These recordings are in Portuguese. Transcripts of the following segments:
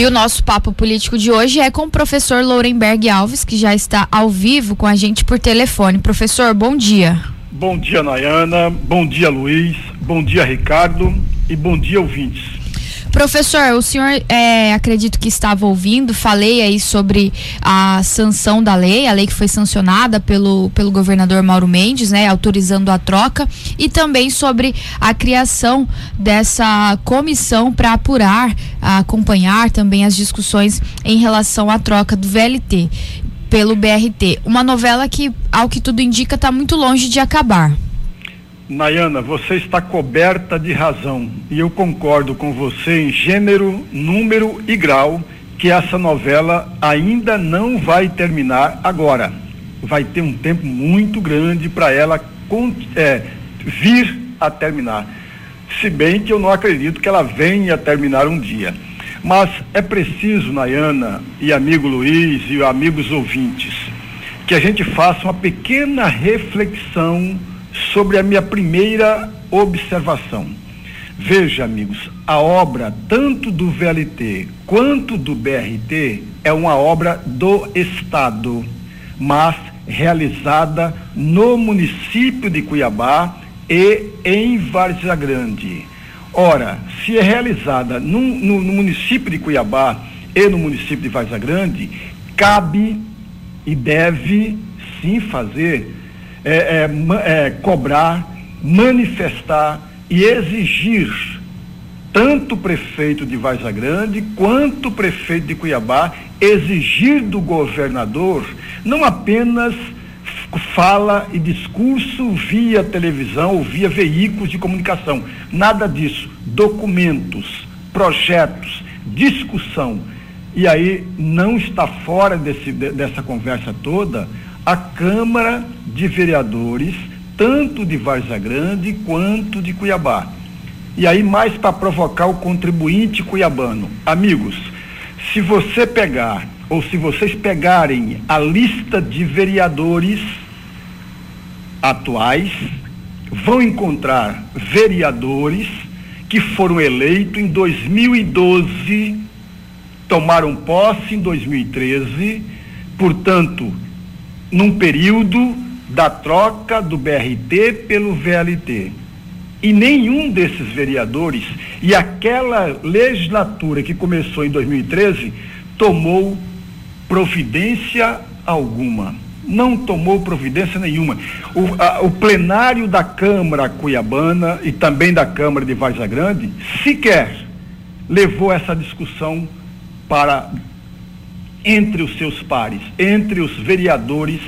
E o nosso papo político de hoje é com o professor Lourenberg Alves, que já está ao vivo com a gente por telefone. Professor, bom dia. Bom dia, Nayana. Bom dia, Luiz. Bom dia, Ricardo. E bom dia, ouvintes. Professor, o senhor é, acredito que estava ouvindo, falei aí sobre a sanção da lei, a lei que foi sancionada pelo, pelo governador Mauro Mendes, né, autorizando a troca, e também sobre a criação dessa comissão para apurar, acompanhar também as discussões em relação à troca do VLT pelo BRT. Uma novela que, ao que tudo indica, está muito longe de acabar. Nayana, você está coberta de razão e eu concordo com você em gênero, número e grau que essa novela ainda não vai terminar agora. Vai ter um tempo muito grande para ela é, vir a terminar. Se bem que eu não acredito que ela venha a terminar um dia. Mas é preciso, Nayana e amigo Luiz e amigos ouvintes, que a gente faça uma pequena reflexão sobre a minha primeira observação. Veja, amigos, a obra tanto do VLT quanto do BRT é uma obra do Estado, mas realizada no município de Cuiabá e em Várzea Grande. Ora, se é realizada no, no, no município de Cuiabá e no município de Várzea Grande, cabe e deve sim fazer é, é, é, cobrar, manifestar e exigir tanto o prefeito de Vaza Grande quanto o prefeito de Cuiabá exigir do governador não apenas fala e discurso via televisão ou via veículos de comunicação, nada disso, documentos, projetos, discussão. E aí não está fora desse, dessa conversa toda a Câmara de Vereadores, tanto de Varza Grande quanto de Cuiabá. E aí, mais para provocar o contribuinte cuiabano. Amigos, se você pegar, ou se vocês pegarem a lista de vereadores atuais, vão encontrar vereadores que foram eleitos em 2012, tomaram posse em 2013, portanto, num período da troca do BRT pelo VLT. E nenhum desses vereadores e aquela legislatura que começou em 2013 tomou providência alguma. Não tomou providência nenhuma. O, a, o plenário da Câmara Cuiabana e também da Câmara de Varza Grande sequer levou essa discussão para entre os seus pares, entre os vereadores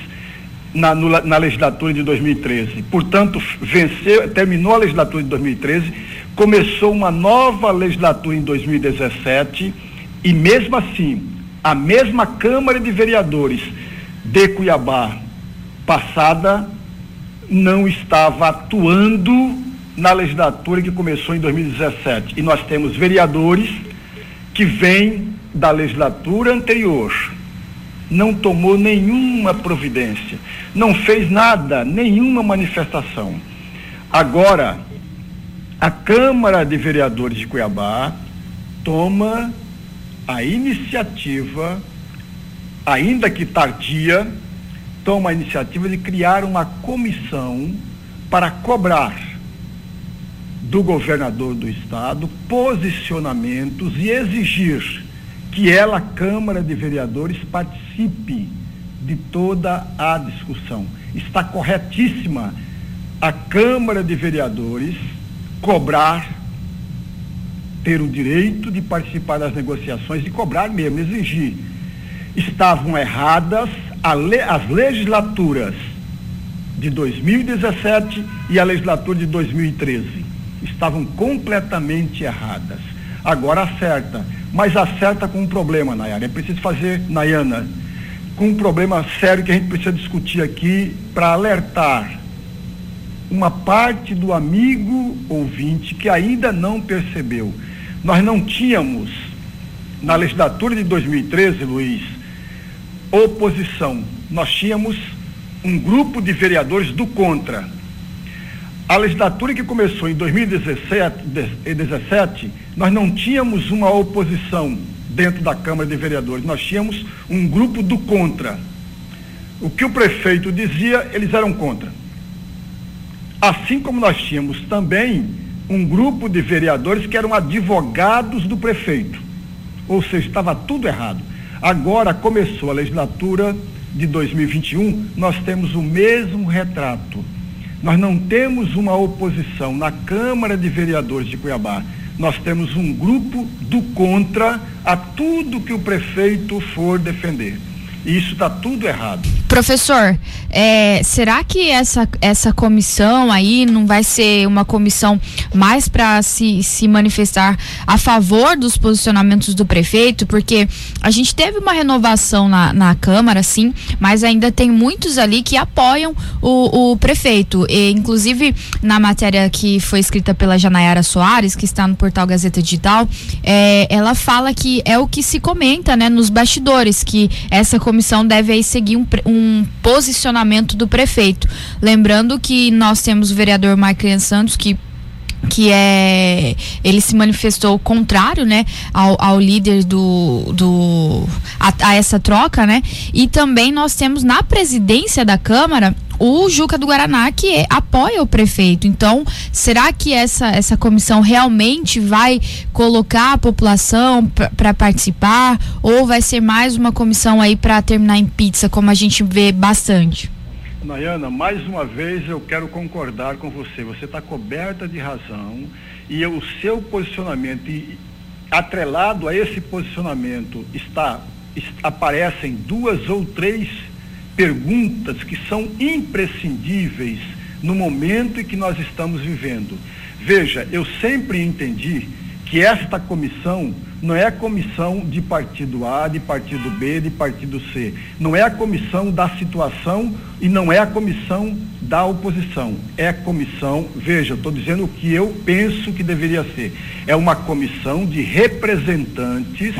na, no, na legislatura de 2013. Portanto, venceu, terminou a legislatura de 2013, começou uma nova legislatura em 2017 e mesmo assim, a mesma Câmara de Vereadores de Cuiabá passada não estava atuando na legislatura que começou em 2017. E nós temos vereadores que vêm da legislatura anterior não tomou nenhuma providência, não fez nada, nenhuma manifestação. Agora, a Câmara de Vereadores de Cuiabá toma a iniciativa, ainda que tardia, toma a iniciativa de criar uma comissão para cobrar do governador do estado posicionamentos e exigir que ela, Câmara de Vereadores, participe de toda a discussão. Está corretíssima a Câmara de Vereadores cobrar, ter o direito de participar das negociações e cobrar mesmo, exigir. Estavam erradas as legislaturas de 2017 e a legislatura de 2013. Estavam completamente erradas. Agora acerta mas acerta com um problema, Nayara. É preciso fazer, Nayana, com um problema sério que a gente precisa discutir aqui para alertar uma parte do amigo ouvinte que ainda não percebeu. Nós não tínhamos, na legislatura de 2013, Luiz, oposição. Nós tínhamos um grupo de vereadores do contra. A legislatura que começou em 2017, nós não tínhamos uma oposição dentro da Câmara de Vereadores, nós tínhamos um grupo do contra. O que o prefeito dizia, eles eram contra. Assim como nós tínhamos também um grupo de vereadores que eram advogados do prefeito. Ou seja, estava tudo errado. Agora começou a legislatura de 2021, nós temos o mesmo retrato. Nós não temos uma oposição na Câmara de Vereadores de Cuiabá. Nós temos um grupo do contra a tudo que o prefeito for defender. E isso está tudo errado. Professor, é, será que essa, essa comissão aí não vai ser uma comissão mais para se, se manifestar a favor dos posicionamentos do prefeito? Porque a gente teve uma renovação na, na Câmara, sim, mas ainda tem muitos ali que apoiam o, o prefeito. E, inclusive, na matéria que foi escrita pela Janayara Soares, que está no portal Gazeta Digital, é, ela fala que é o que se comenta né, nos bastidores, que essa comissão deve aí seguir um, um posicionamento do prefeito. Lembrando que nós temos o vereador Marcos Santos que que é ele se manifestou contrário né ao, ao líder do, do a, a, essa troca né e também nós temos na presidência da câmara o Juca do Guaraná que é, apoia o prefeito. Então, será que essa, essa comissão realmente vai colocar a população para participar ou vai ser mais uma comissão aí para terminar em pizza, como a gente vê bastante? Nayana, mais uma vez eu quero concordar com você. Você está coberta de razão e o seu posicionamento, e, atrelado a esse posicionamento, está, aparecem duas ou três perguntas que são imprescindíveis no momento em que nós estamos vivendo. Veja, eu sempre entendi que esta comissão não é a comissão de partido A, de partido B, de partido C. Não é a comissão da situação e não é a comissão da oposição. É a comissão, veja, estou dizendo o que eu penso que deveria ser. É uma comissão de representantes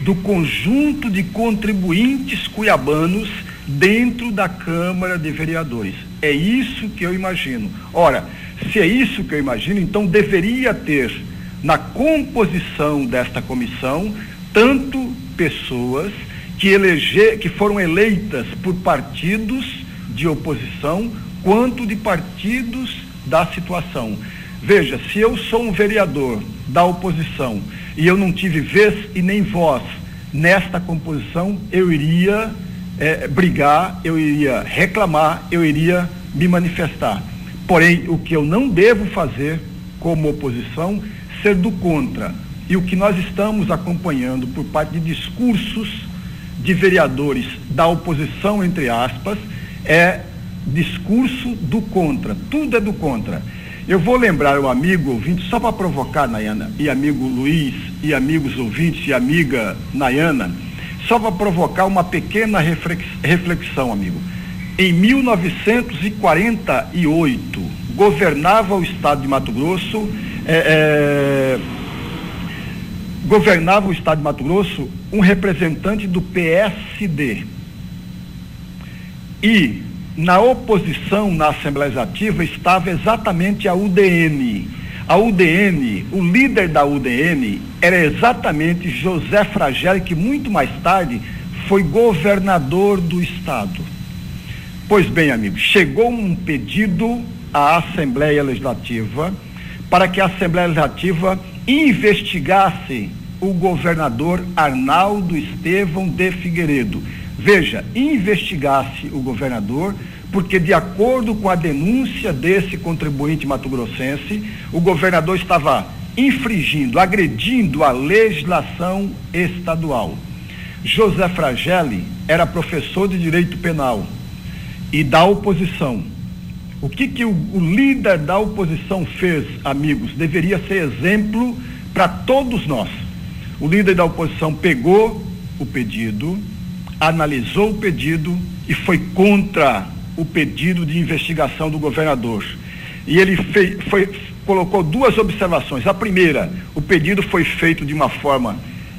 do conjunto de contribuintes cuiabanos dentro da Câmara de Vereadores. É isso que eu imagino. Ora, se é isso que eu imagino, então deveria ter na composição desta comissão tanto pessoas que, elege, que foram eleitas por partidos de oposição quanto de partidos da situação. Veja, se eu sou um vereador da oposição e eu não tive vez e nem voz nesta composição, eu iria é, brigar, eu iria reclamar, eu iria me manifestar. Porém, o que eu não devo fazer como oposição, ser do contra. E o que nós estamos acompanhando por parte de discursos de vereadores da oposição, entre aspas, é discurso do contra. Tudo é do contra. Eu vou lembrar o amigo ouvinte, só para provocar, Nayana, e amigo Luiz, e amigos ouvintes, e amiga Nayana, só para provocar uma pequena reflexão, amigo. Em 1948, governava o estado de Mato Grosso, é, é, governava o estado de Mato Grosso um representante do PSD. E na oposição na Assembleia Legislativa estava exatamente a UDN. A UDN, o líder da UDN era exatamente José Fragel, que muito mais tarde foi governador do estado. Pois bem, amigos, chegou um pedido à Assembleia Legislativa para que a Assembleia Legislativa investigasse o governador Arnaldo Estevão de Figueiredo. Veja, investigasse o governador porque, de acordo com a denúncia desse contribuinte mato-grossense, o governador estava infringindo, agredindo a legislação estadual. José Fragelli era professor de direito penal e da oposição. O que, que o, o líder da oposição fez, amigos? Deveria ser exemplo para todos nós. O líder da oposição pegou o pedido, analisou o pedido e foi contra o pedido de investigação do governador. E ele fei, foi, colocou duas observações. A primeira, o pedido foi feito de uma forma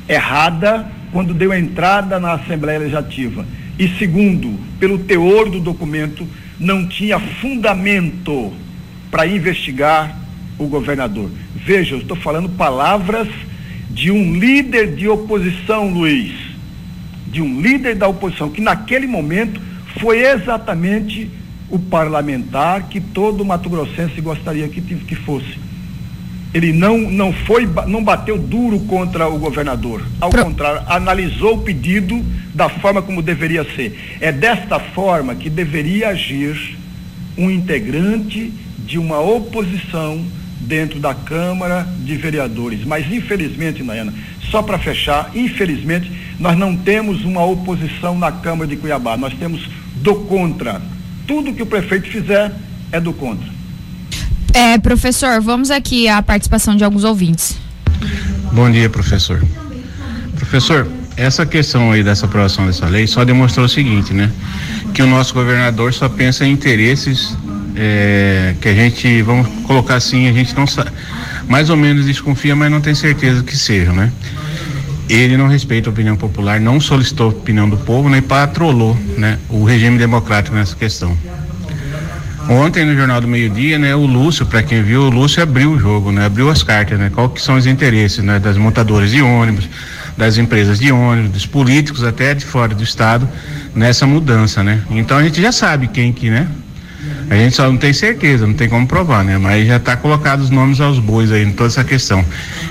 errada quando deu entrada na Assembleia Legislativa. E segundo, pelo teor do documento, não tinha fundamento para investigar o governador. Veja, eu estou falando palavras de um líder de oposição, Luiz. De um líder da oposição, que naquele momento foi exatamente o parlamentar que todo Mato Grossense gostaria que, que fosse. Ele não, não foi, não bateu duro contra o governador. Ao Pro... contrário, analisou o pedido da forma como deveria ser. É desta forma que deveria agir um integrante de uma oposição dentro da Câmara de Vereadores. Mas, infelizmente, Nayana, só para fechar, infelizmente, nós não temos uma oposição na Câmara de Cuiabá. Nós temos do contra. Tudo que o prefeito fizer é do contra. É, professor, vamos aqui à participação de alguns ouvintes. Bom dia, professor. Professor, essa questão aí dessa aprovação dessa lei só demonstrou o seguinte, né? Que o nosso governador só pensa em interesses é, que a gente, vamos colocar assim, a gente não sabe, mais ou menos desconfia, mas não tem certeza que sejam, né? Ele não respeita a opinião popular, não solicitou a opinião do povo, né? E patrolou, né? O regime democrático nessa questão. Ontem no Jornal do Meio Dia, né, o Lúcio, para quem viu, o Lúcio abriu o jogo, né, abriu as cartas, né, qual que são os interesses, né, das montadoras de ônibus, das empresas de ônibus, dos políticos até de fora do estado nessa mudança, né. Então a gente já sabe quem que, né, a gente só não tem certeza, não tem como provar, né? Mas já está colocado os nomes aos bois aí em toda essa questão.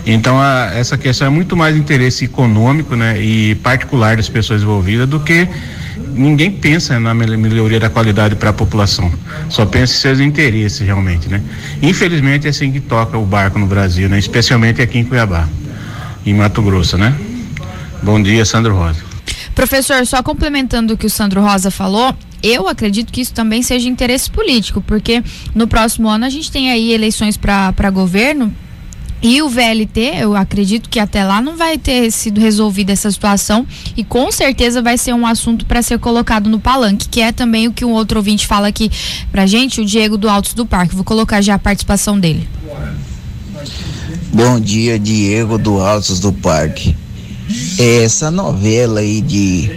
Então a, essa questão é muito mais interesse econômico, né, e particular das pessoas envolvidas do que ninguém pensa na melhoria da qualidade para a população, só pensa em seus interesses realmente, né? Infelizmente é assim que toca o barco no Brasil, né? Especialmente aqui em Cuiabá, em Mato Grosso, né? Bom dia, Sandro Rosa. Professor, só complementando o que o Sandro Rosa falou, eu acredito que isso também seja interesse político, porque no próximo ano a gente tem aí eleições para governo, e o VLT, eu acredito que até lá não vai ter sido resolvida essa situação e com certeza vai ser um assunto para ser colocado no palanque, que é também o que um outro ouvinte fala aqui pra gente, o Diego do Altos do Parque. Vou colocar já a participação dele. Bom dia, Diego do Altos do Parque. Essa novela aí de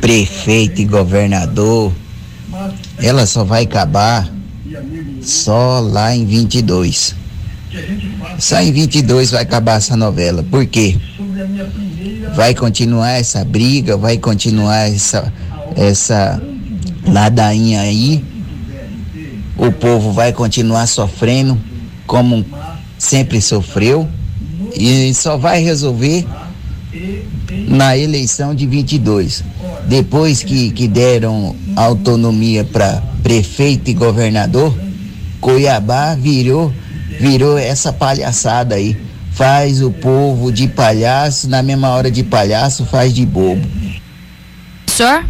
prefeito e governador, ela só vai acabar só lá em 22 só em 22 vai acabar essa novela. Por quê? Vai continuar essa briga, vai continuar essa, essa ladainha aí. O povo vai continuar sofrendo como sempre sofreu e só vai resolver na eleição de 22. Depois que, que deram autonomia para prefeito e governador, Cuiabá virou virou essa palhaçada aí. Faz o povo de palhaço, na mesma hora de palhaço, faz de bobo. Senhor?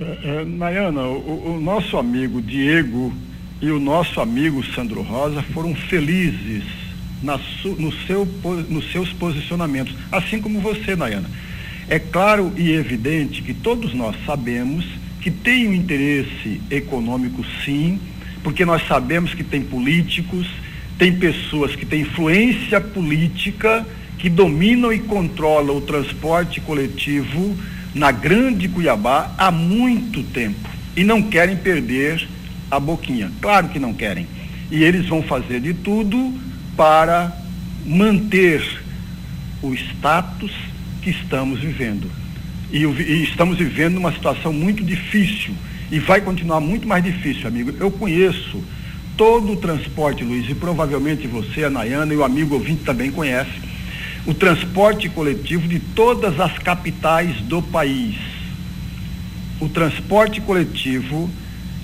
É, é, Nayana, o, o nosso amigo Diego e o nosso amigo Sandro Rosa foram felizes na su, no seu, nos seus posicionamentos, assim como você, Nayana. É claro e evidente que todos nós sabemos que tem um interesse econômico, sim, porque nós sabemos que tem políticos, tem pessoas que têm influência política, que dominam e controlam o transporte coletivo na Grande Cuiabá há muito tempo e não querem perder a boquinha. Claro que não querem. E eles vão fazer de tudo para manter o status que estamos vivendo. E, e estamos vivendo uma situação muito difícil e vai continuar muito mais difícil, amigo. Eu conheço todo o transporte, Luiz, e provavelmente você, a Nayana e o amigo ouvinte também conhece, o transporte coletivo de todas as capitais do país. O transporte coletivo,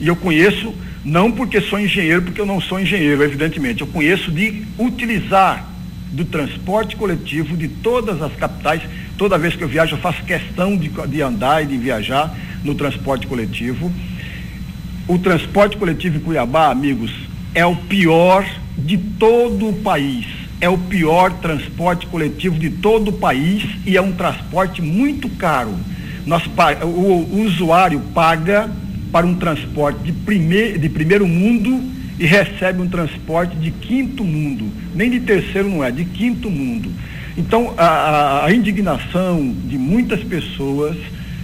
e eu conheço, não porque sou engenheiro, porque eu não sou engenheiro, evidentemente, eu conheço de utilizar do transporte coletivo de todas as capitais. Toda vez que eu viajo, eu faço questão de, de andar e de viajar no transporte coletivo. O transporte coletivo em Cuiabá, amigos, é o pior de todo o país. É o pior transporte coletivo de todo o país e é um transporte muito caro. Nós, o, usuário paga para um transporte de, primeir, de primeiro mundo e recebe um transporte de quinto mundo. Nem de terceiro não é, de quinto mundo. Então, a, a indignação de muitas pessoas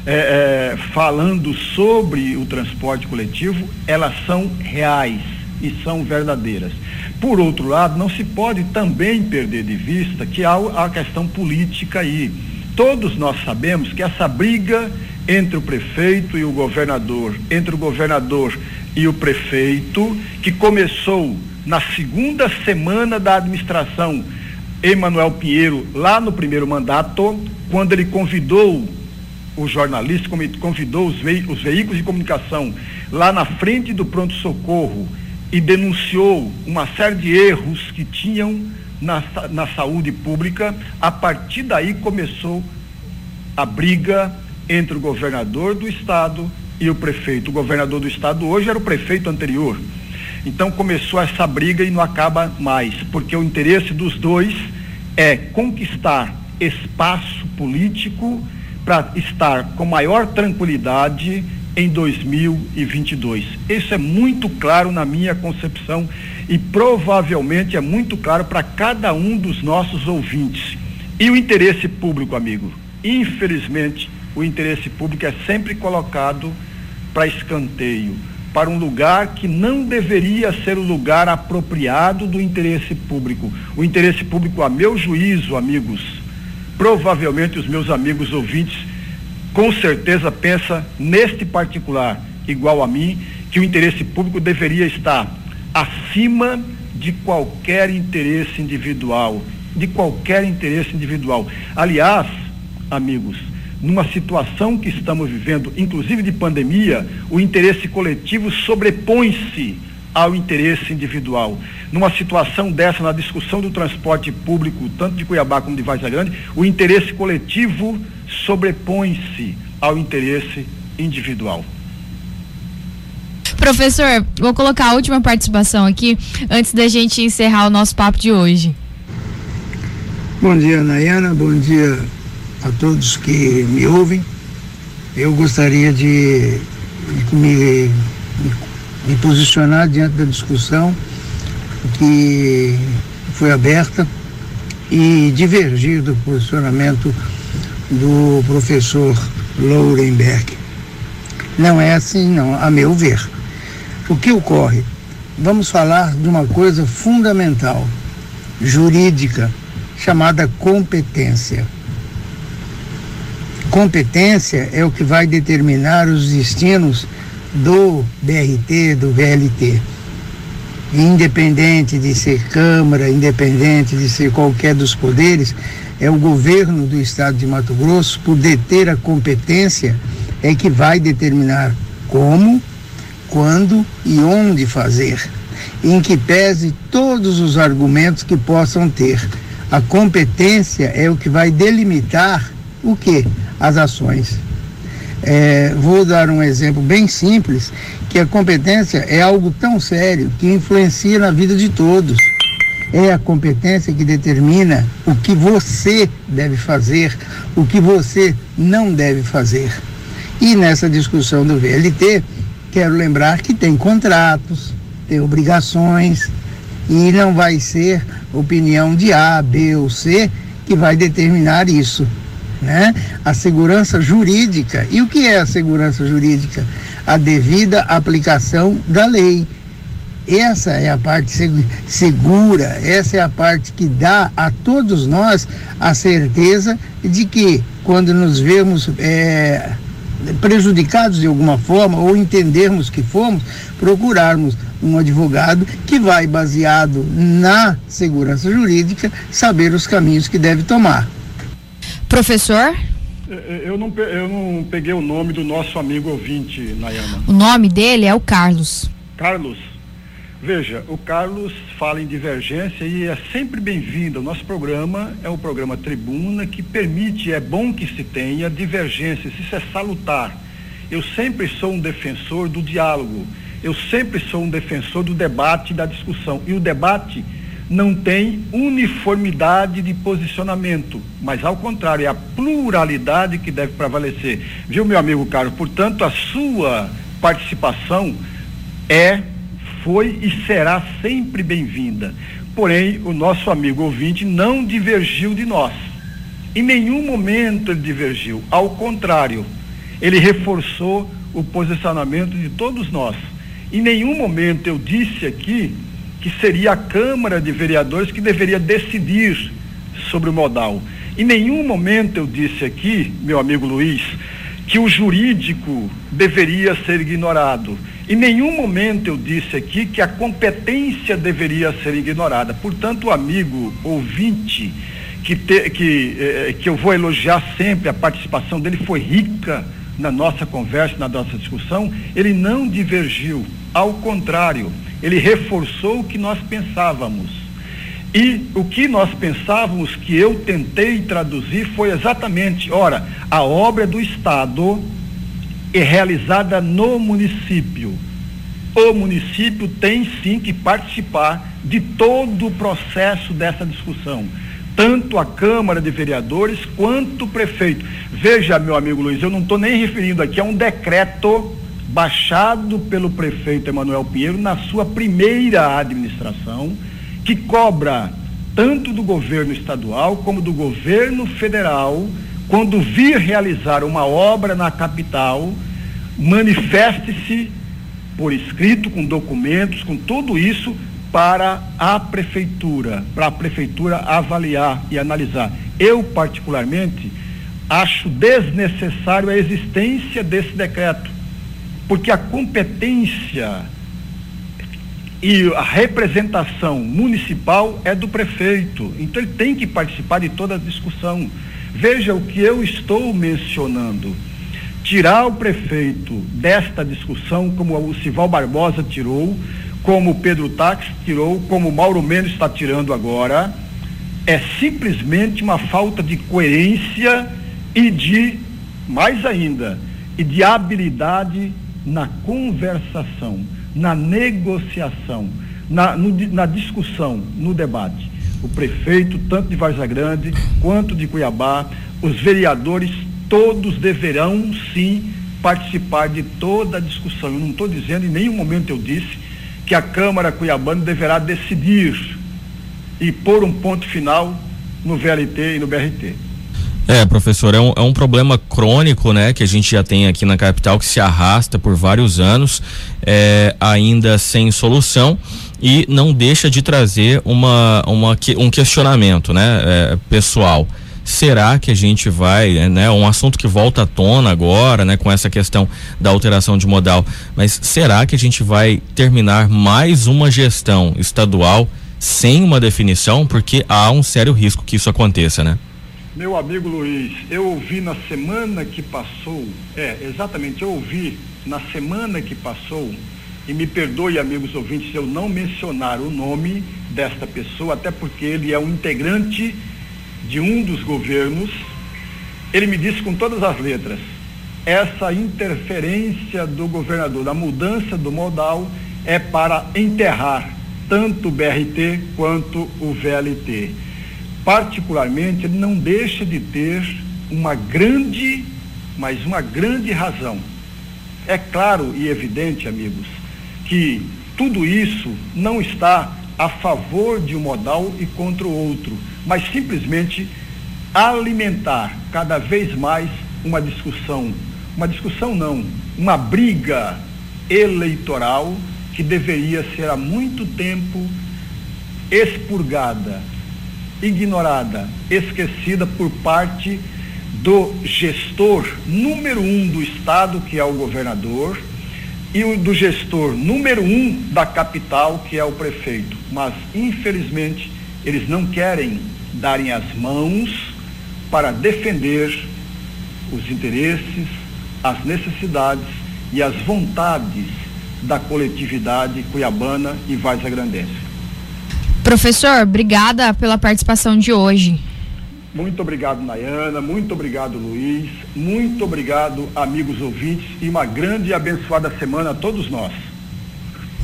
é, é, falando sobre o transporte coletivo, elas são reais e são verdadeiras. Por outro lado, não se pode também perder de vista que há a questão política aí. Todos nós sabemos que essa briga entre o prefeito e o governador, entre o governador e o prefeito, que começou na segunda semana da administração Emanuel Pinheiro, lá no primeiro mandato, quando ele convidou os jornalistas, convidou os, ve os veículos de comunicação lá na frente do pronto-socorro e denunciou uma série de erros que tinham na, na saúde pública, a partir daí começou a briga entre o governador do estado e o prefeito. O governador do estado hoje era o prefeito anterior. Então começou essa briga e não acaba mais, porque o interesse dos dois é conquistar espaço político para estar com maior tranquilidade em 2022. Isso é muito claro na minha concepção e provavelmente é muito claro para cada um dos nossos ouvintes. E o interesse público, amigo? Infelizmente, o interesse público é sempre colocado para escanteio, para um lugar que não deveria ser o lugar apropriado do interesse público. O interesse público, a meu juízo, amigos, provavelmente os meus amigos ouvintes com certeza pensa neste particular, igual a mim, que o interesse público deveria estar acima de qualquer interesse individual, de qualquer interesse individual. Aliás, amigos, numa situação que estamos vivendo, inclusive de pandemia, o interesse coletivo sobrepõe-se ao interesse individual. Numa situação dessa, na discussão do transporte público, tanto de Cuiabá como de Vargas Grande, o interesse coletivo sobrepõe-se ao interesse individual. Professor, vou colocar a última participação aqui antes da gente encerrar o nosso papo de hoje. Bom dia, Nayana. Bom dia a todos que me ouvem. Eu gostaria de me, me posicionar diante da discussão que foi aberta e divergir do posicionamento do professor Lourenberg. Não é assim, não, a meu ver. O que ocorre? Vamos falar de uma coisa fundamental, jurídica, chamada competência. Competência é o que vai determinar os destinos do BRT, do VLT. Independente de ser Câmara, independente de ser qualquer dos poderes, é o governo do estado de Mato Grosso, por deter a competência, é que vai determinar como, quando e onde fazer, em que pese todos os argumentos que possam ter. A competência é o que vai delimitar o que? As ações. É, vou dar um exemplo bem simples, que a competência é algo tão sério que influencia na vida de todos. É a competência que determina o que você deve fazer, o que você não deve fazer. E nessa discussão do VLT, quero lembrar que tem contratos, tem obrigações, e não vai ser opinião de A, B ou C que vai determinar isso né? A segurança jurídica. E o que é a segurança jurídica? A devida aplicação da lei. Essa é a parte segura, essa é a parte que dá a todos nós a certeza de que quando nos vemos é, prejudicados de alguma forma ou entendermos que fomos, procurarmos um advogado que vai, baseado na segurança jurídica, saber os caminhos que deve tomar. Professor? É, é, eu não, eu não peguei o nome do nosso amigo ouvinte, Nayama. O nome dele é o Carlos. Carlos. Veja, o Carlos fala em divergência e é sempre bem-vindo. O nosso programa é o programa Tribuna que permite, é bom que se tenha divergências, isso é salutar. Eu sempre sou um defensor do diálogo, eu sempre sou um defensor do debate e da discussão. E o debate não tem uniformidade de posicionamento, mas ao contrário, é a pluralidade que deve prevalecer. Viu, meu amigo Carlos? Portanto, a sua participação é, foi e será sempre bem-vinda. Porém, o nosso amigo ouvinte não divergiu de nós. Em nenhum momento ele divergiu. Ao contrário, ele reforçou o posicionamento de todos nós. Em nenhum momento eu disse aqui que seria a Câmara de Vereadores que deveria decidir sobre o modal. Em nenhum momento eu disse aqui, meu amigo Luiz, que o jurídico deveria ser ignorado. Em nenhum momento eu disse aqui que a competência deveria ser ignorada. Portanto, amigo ouvinte, que, te, que, eh, que eu vou elogiar sempre, a participação dele foi rica na nossa conversa, na nossa discussão, ele não divergiu. Ao contrário, ele reforçou o que nós pensávamos. E o que nós pensávamos que eu tentei traduzir foi exatamente, ora, a obra do Estado é realizada no município. O município tem sim que participar de todo o processo dessa discussão tanto a Câmara de Vereadores quanto o prefeito. Veja, meu amigo Luiz, eu não estou nem referindo aqui a um decreto baixado pelo prefeito Emanuel Pinheiro na sua primeira administração, que cobra tanto do governo estadual como do governo federal, quando vir realizar uma obra na capital, manifeste-se por escrito, com documentos, com tudo isso, para a prefeitura, para a prefeitura avaliar e analisar. Eu, particularmente, acho desnecessário a existência desse decreto, porque a competência e a representação municipal é do prefeito, então ele tem que participar de toda a discussão. Veja o que eu estou mencionando. Tirar o prefeito desta discussão, como o Sival Barbosa tirou, como o Pedro Tax tirou, como o Mauro Mendes está tirando agora, é simplesmente uma falta de coerência e de, mais ainda, e de habilidade na conversação, na negociação, na, no, na discussão, no debate. O prefeito, tanto de Varza Grande quanto de Cuiabá, os vereadores, todos deverão sim participar de toda a discussão. Eu não estou dizendo, em nenhum momento eu disse, que a Câmara Cuiabana deverá decidir e pôr um ponto final no VLT e no BRT. É, professor, é um, é um problema crônico, né, que a gente já tem aqui na capital, que se arrasta por vários anos, é, ainda sem solução e não deixa de trazer uma, uma, um questionamento, né, é, pessoal será que a gente vai, é, né, um assunto que volta à tona agora, né, com essa questão da alteração de modal, mas será que a gente vai terminar mais uma gestão estadual sem uma definição, porque há um sério risco que isso aconteça, né? Meu amigo Luiz, eu ouvi na semana que passou, é, exatamente, eu ouvi na semana que passou, e me perdoe, amigos ouvintes, se eu não mencionar o nome desta pessoa, até porque ele é um integrante de um dos governos, ele me disse com todas as letras: essa interferência do governador, da mudança do modal, é para enterrar tanto o BRT quanto o VLT. Particularmente, ele não deixa de ter uma grande, mas uma grande razão. É claro e evidente, amigos, que tudo isso não está a favor de um modal e contra o outro mas simplesmente alimentar cada vez mais uma discussão, uma discussão não, uma briga eleitoral que deveria ser há muito tempo expurgada, ignorada, esquecida por parte do gestor número um do estado, que é o governador, e o do gestor número um da capital, que é o prefeito. Mas, infelizmente, eles não querem darem as mãos para defender os interesses, as necessidades e as vontades da coletividade cuiabana e Várzea Grandense. Professor, obrigada pela participação de hoje. Muito obrigado, Nayana. Muito obrigado, Luiz. Muito obrigado, amigos ouvintes. E uma grande e abençoada semana a todos nós.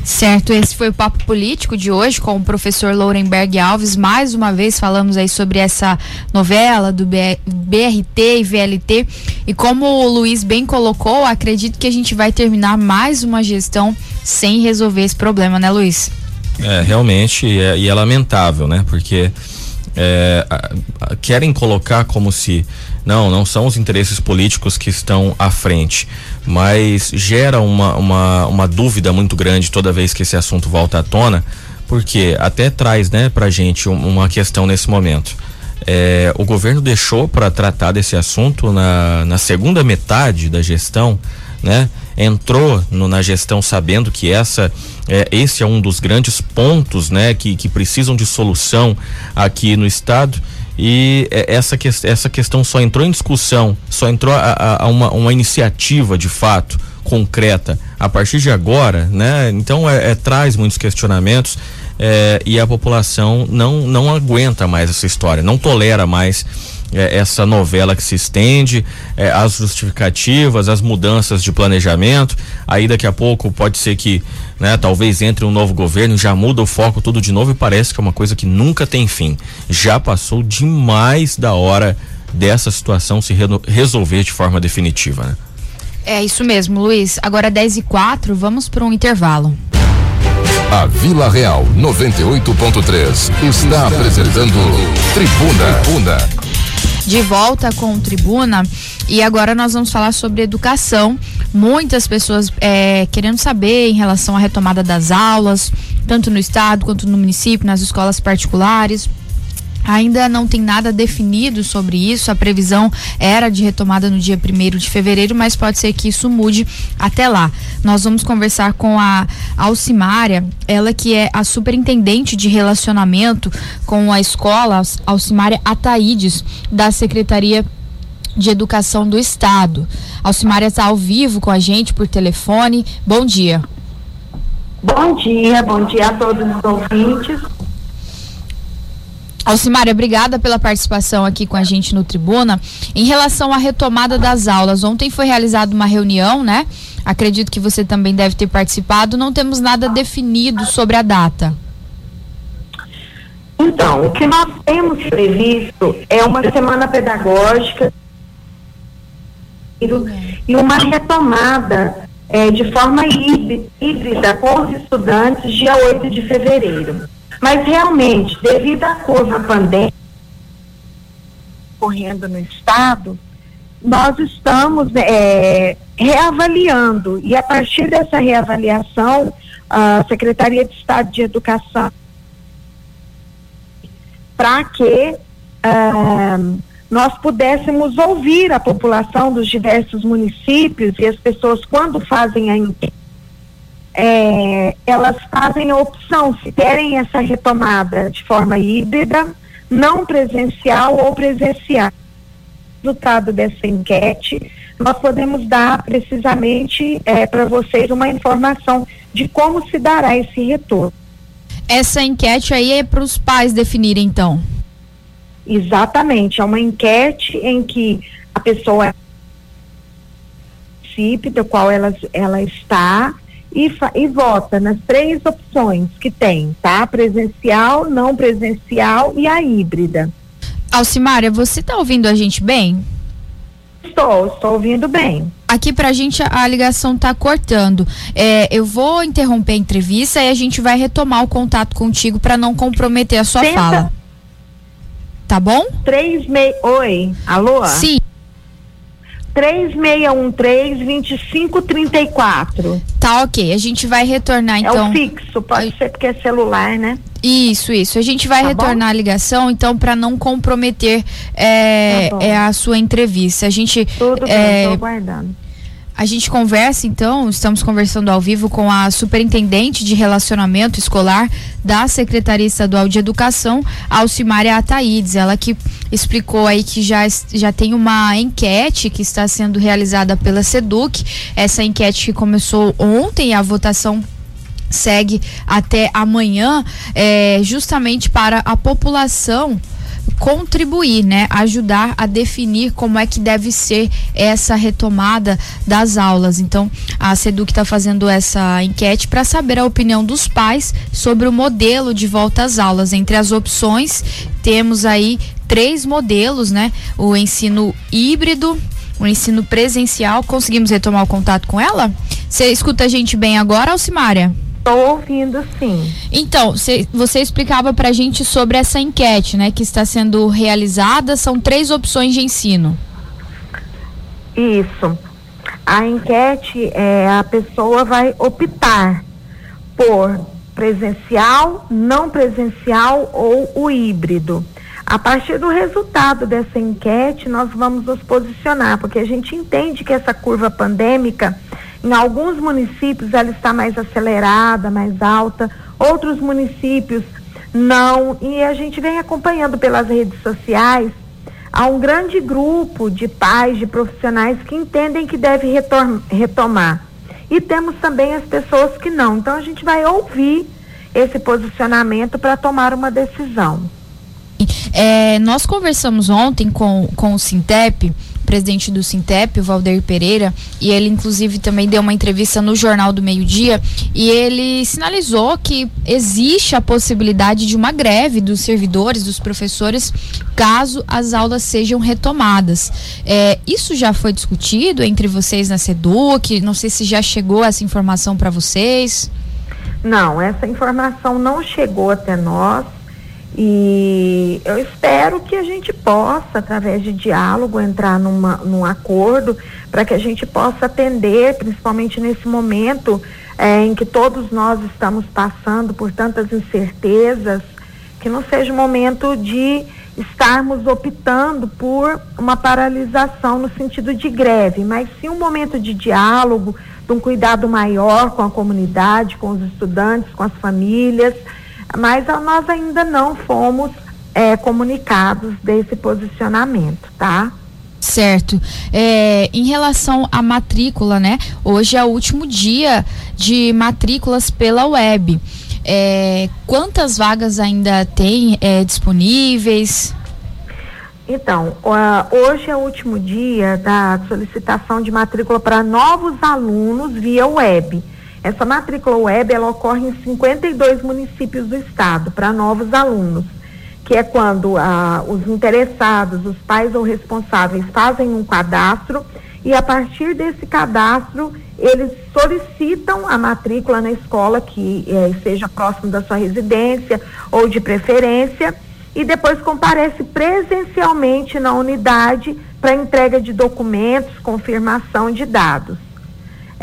Certo, esse foi o papo político de hoje com o professor Lourenberg Alves. Mais uma vez falamos aí sobre essa novela do BRT e VLT. E como o Luiz bem colocou, acredito que a gente vai terminar mais uma gestão sem resolver esse problema, né, Luiz? É, realmente, é, e é lamentável, né? Porque é, a, a, querem colocar como se não, não são os interesses políticos que estão à frente, mas gera uma, uma, uma dúvida muito grande toda vez que esse assunto volta à tona, porque até traz, né, pra gente uma questão nesse momento. É, o governo deixou para tratar desse assunto na, na segunda metade da gestão, né? Entrou no, na gestão sabendo que essa é, esse é um dos grandes pontos, né, que, que precisam de solução aqui no estado e é, essa, que, essa questão só entrou em discussão, só entrou a, a uma, uma iniciativa de fato concreta a partir de agora, né? Então é, é traz muitos questionamentos é, e a população não não aguenta mais essa história, não tolera mais é, essa novela que se estende, é, as justificativas, as mudanças de planejamento. Aí daqui a pouco pode ser que, né, talvez entre um novo governo, já muda o foco tudo de novo e parece que é uma coisa que nunca tem fim. Já passou demais da hora dessa situação se re resolver de forma definitiva, né? É isso mesmo, Luiz. Agora 10 e 4, vamos para um intervalo. A Vila Real 98.3 está apresentando Tribuna. Tribuna de volta com o Tribuna e agora nós vamos falar sobre educação. Muitas pessoas é, querendo saber em relação à retomada das aulas, tanto no estado quanto no município, nas escolas particulares. Ainda não tem nada definido sobre isso. A previsão era de retomada no dia 1 de fevereiro, mas pode ser que isso mude até lá. Nós vamos conversar com a Alcimária, ela que é a superintendente de relacionamento com a escola, Alcimária Ataídes, da Secretaria de Educação do Estado. Alcimária está ao vivo com a gente por telefone. Bom dia. Bom dia, bom dia a todos os ouvintes. Alcimária, obrigada pela participação aqui com a gente no Tribuna. Em relação à retomada das aulas, ontem foi realizada uma reunião, né? Acredito que você também deve ter participado. Não temos nada definido sobre a data. Então, o que nós temos previsto é uma semana pedagógica e uma retomada é, de forma híbrida com os estudantes dia 8 de fevereiro. Mas realmente, devido à curva pandêmica correndo no estado, nós estamos é, reavaliando. E a partir dessa reavaliação, a Secretaria de Estado de Educação para que uh, nós pudéssemos ouvir a população dos diversos municípios e as pessoas quando fazem a enquete é, elas fazem a opção se querem essa retomada de forma híbrida, não presencial ou presencial. Resultado dessa enquete, nós podemos dar precisamente é, para vocês uma informação de como se dará esse retorno. Essa enquete aí é para os pais definirem, então? Exatamente, é uma enquete em que a pessoa do qual ela, ela está e, e vota nas três opções que tem, tá? Presencial, não presencial e a híbrida. Alcimária, você está ouvindo a gente bem? Estou, estou ouvindo bem. Aqui pra gente a, a ligação tá cortando. É, eu vou interromper a entrevista e a gente vai retomar o contato contigo para não comprometer a sua Tenta... fala. Tá bom? Três mei... Oi, alô? Sim. 3613-2534. Tá, ok. A gente vai retornar então. É o então. fixo, pode ser porque é celular, né? Isso, isso. A gente vai tá retornar bom? a ligação, então, para não comprometer é, tá é, a sua entrevista. A gente. Tudo é, bem, tô aguardando. A gente conversa, então, estamos conversando ao vivo com a superintendente de relacionamento escolar da Secretaria Estadual de Educação, Alcimária Ataídes. Ela que explicou aí que já, já tem uma enquete que está sendo realizada pela SEDUC. Essa enquete que começou ontem, a votação segue até amanhã, é, justamente para a população contribuir, né, ajudar a definir como é que deve ser essa retomada das aulas. Então, a Seduc está fazendo essa enquete para saber a opinião dos pais sobre o modelo de volta às aulas. Entre as opções, temos aí três modelos, né? O ensino híbrido, o ensino presencial. Conseguimos retomar o contato com ela? Você escuta a gente bem agora, Alcimária? Estou ouvindo, sim. Então, cê, você explicava para a gente sobre essa enquete, né, que está sendo realizada. São três opções de ensino. Isso. A enquete, é, a pessoa vai optar por presencial, não presencial ou o híbrido. A partir do resultado dessa enquete, nós vamos nos posicionar, porque a gente entende que essa curva pandêmica em alguns municípios ela está mais acelerada, mais alta, outros municípios não. E a gente vem acompanhando pelas redes sociais há um grande grupo de pais, de profissionais que entendem que deve retomar. E temos também as pessoas que não. Então a gente vai ouvir esse posicionamento para tomar uma decisão. É, nós conversamos ontem com, com o Sintep presidente do Sintep, o Valdeir Pereira, e ele inclusive também deu uma entrevista no Jornal do Meio Dia e ele sinalizou que existe a possibilidade de uma greve dos servidores, dos professores, caso as aulas sejam retomadas. É, isso já foi discutido entre vocês na SEDUC? Não sei se já chegou essa informação para vocês. Não, essa informação não chegou até nós. E eu espero que a gente possa, através de diálogo, entrar numa, num acordo para que a gente possa atender, principalmente nesse momento é, em que todos nós estamos passando por tantas incertezas, que não seja um momento de estarmos optando por uma paralisação no sentido de greve, mas sim um momento de diálogo, de um cuidado maior com a comunidade, com os estudantes, com as famílias mas nós ainda não fomos é, comunicados desse posicionamento, tá? Certo. É, em relação à matrícula, né? Hoje é o último dia de matrículas pela web. É, quantas vagas ainda tem é, disponíveis? Então, hoje é o último dia da solicitação de matrícula para novos alunos via web. Essa matrícula web ela ocorre em 52 municípios do estado para novos alunos, que é quando ah, os interessados, os pais ou responsáveis fazem um cadastro e a partir desse cadastro eles solicitam a matrícula na escola que eh, seja próximo da sua residência ou de preferência e depois comparece presencialmente na unidade para entrega de documentos, confirmação de dados.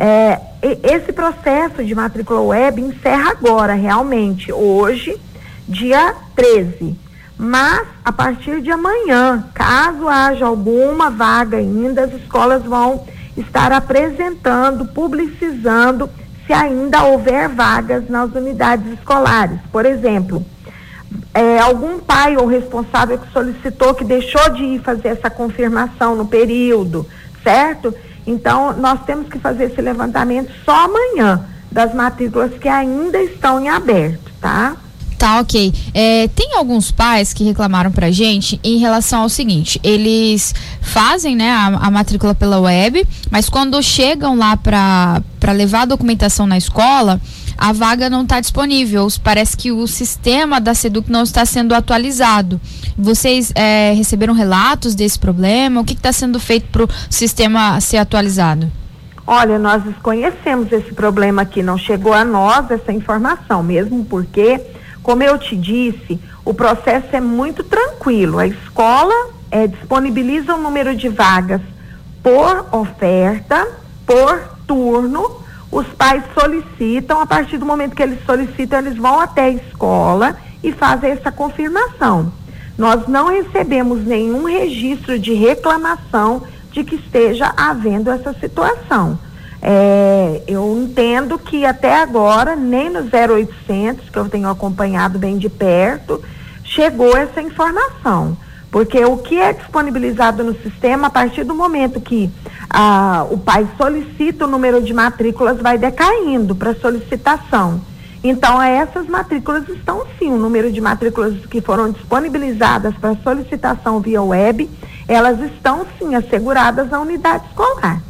É, esse processo de matrícula web encerra agora, realmente, hoje, dia 13. Mas, a partir de amanhã, caso haja alguma vaga ainda, as escolas vão estar apresentando, publicizando, se ainda houver vagas nas unidades escolares. Por exemplo, é, algum pai ou responsável que solicitou que deixou de ir fazer essa confirmação no período, certo? Então, nós temos que fazer esse levantamento só amanhã das matrículas que ainda estão em aberto, tá? Tá, ok. É, tem alguns pais que reclamaram pra gente em relação ao seguinte: eles fazem né, a, a matrícula pela web, mas quando chegam lá para levar a documentação na escola, a vaga não está disponível. Parece que o sistema da Seduc não está sendo atualizado. Vocês é, receberam relatos desse problema? O que está sendo feito para o sistema ser atualizado? Olha, nós desconhecemos esse problema aqui, não chegou a nós essa informação, mesmo porque, como eu te disse, o processo é muito tranquilo. A escola é, disponibiliza o número de vagas por oferta, por turno, os pais solicitam, a partir do momento que eles solicitam, eles vão até a escola e fazem essa confirmação. Nós não recebemos nenhum registro de reclamação de que esteja havendo essa situação. É, eu entendo que até agora, nem no 0800, que eu tenho acompanhado bem de perto, chegou essa informação. Porque o que é disponibilizado no sistema, a partir do momento que ah, o pai solicita o número de matrículas, vai decaindo para solicitação. Então, essas matrículas estão sim, o número de matrículas que foram disponibilizadas para solicitação via web, elas estão sim asseguradas na unidade escolar.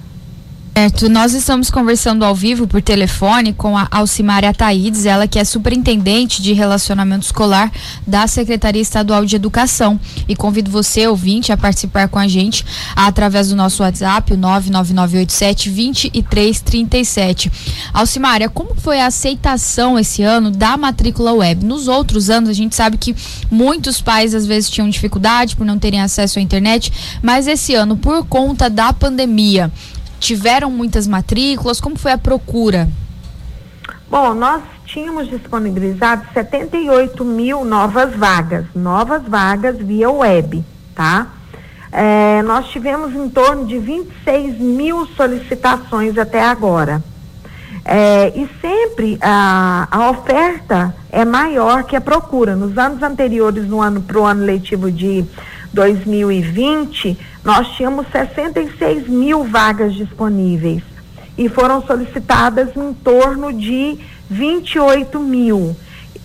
Certo, nós estamos conversando ao vivo por telefone com a Alcimária Taídes, ela que é superintendente de relacionamento escolar da Secretaria Estadual de Educação. E convido você, ouvinte, a participar com a gente através do nosso WhatsApp, o 99987-2337. Alcimária, como foi a aceitação esse ano da matrícula web? Nos outros anos, a gente sabe que muitos pais às vezes tinham dificuldade por não terem acesso à internet, mas esse ano, por conta da pandemia, tiveram muitas matrículas? Como foi a procura? Bom, nós tínhamos disponibilizado 78 mil novas vagas, novas vagas via web, tá? É, nós tivemos em torno de 26 mil solicitações até agora. É, e sempre a, a oferta é maior que a procura. Nos anos anteriores, no ano para o ano letivo de 2020, nós tínhamos 66 mil vagas disponíveis e foram solicitadas em torno de 28 mil.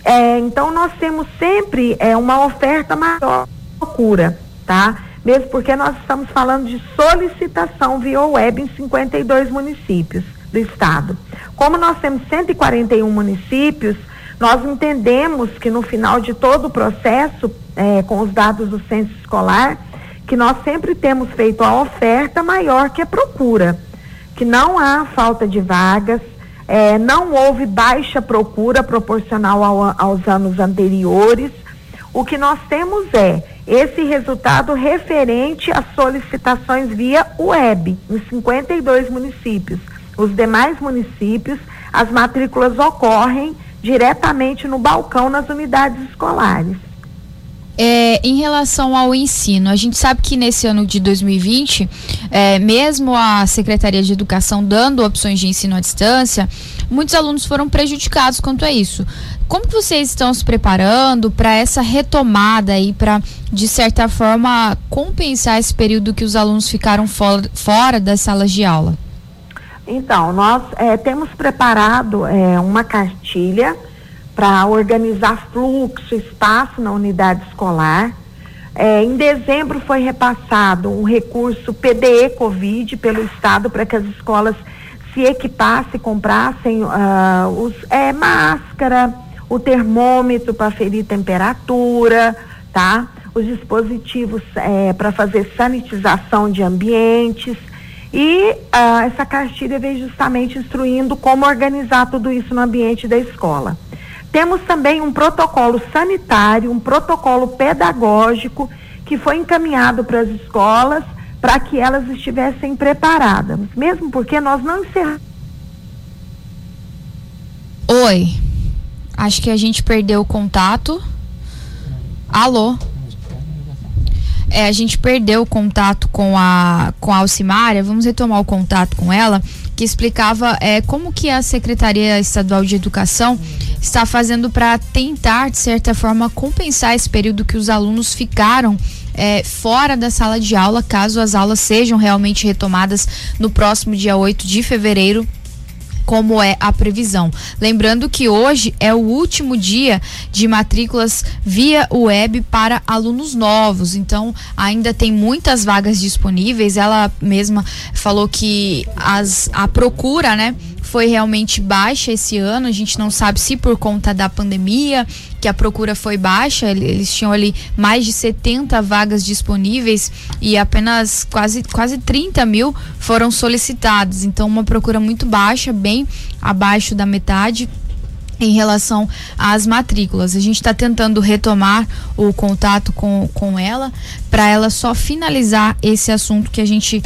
É, então, nós temos sempre é, uma oferta maior procura, tá? Mesmo porque nós estamos falando de solicitação via web em 52 municípios do estado. Como nós temos 141 municípios, nós entendemos que no final de todo o processo, é, com os dados do censo escolar, que nós sempre temos feito a oferta maior que a procura, que não há falta de vagas, é, não houve baixa procura proporcional ao, aos anos anteriores. O que nós temos é esse resultado referente às solicitações via web, em 52 municípios. Os demais municípios, as matrículas ocorrem diretamente no balcão nas unidades escolares. É, em relação ao ensino, a gente sabe que nesse ano de 2020, é, mesmo a Secretaria de Educação dando opções de ensino à distância, muitos alunos foram prejudicados quanto a isso. Como que vocês estão se preparando para essa retomada aí, para, de certa forma, compensar esse período que os alunos ficaram fora, fora das salas de aula? Então, nós é, temos preparado é, uma cartilha para organizar fluxo, espaço na unidade escolar. É, em dezembro foi repassado um recurso PDE Covid pelo Estado para que as escolas se equipassem, comprassem uh, os, é, máscara, o termômetro para ferir temperatura, tá? Os dispositivos é, para fazer sanitização de ambientes. E uh, essa cartilha veio justamente instruindo como organizar tudo isso no ambiente da escola. Temos também um protocolo sanitário, um protocolo pedagógico que foi encaminhado para as escolas para que elas estivessem preparadas, mesmo porque nós não encerramos. Oi, acho que a gente perdeu o contato. Alô? É, a gente perdeu o contato com a, com a Alcimária, vamos retomar o contato com ela, que explicava é, como que a Secretaria Estadual de Educação está fazendo para tentar, de certa forma, compensar esse período que os alunos ficaram é, fora da sala de aula, caso as aulas sejam realmente retomadas no próximo dia 8 de fevereiro como é a previsão. Lembrando que hoje é o último dia de matrículas via web para alunos novos, então ainda tem muitas vagas disponíveis. Ela mesma falou que as, a procura, né? Foi realmente baixa esse ano. A gente não sabe se por conta da pandemia, que a procura foi baixa, eles tinham ali mais de 70 vagas disponíveis e apenas quase, quase 30 mil foram solicitados. Então, uma procura muito baixa, bem abaixo da metade em relação às matrículas. A gente está tentando retomar o contato com, com ela para ela só finalizar esse assunto que a gente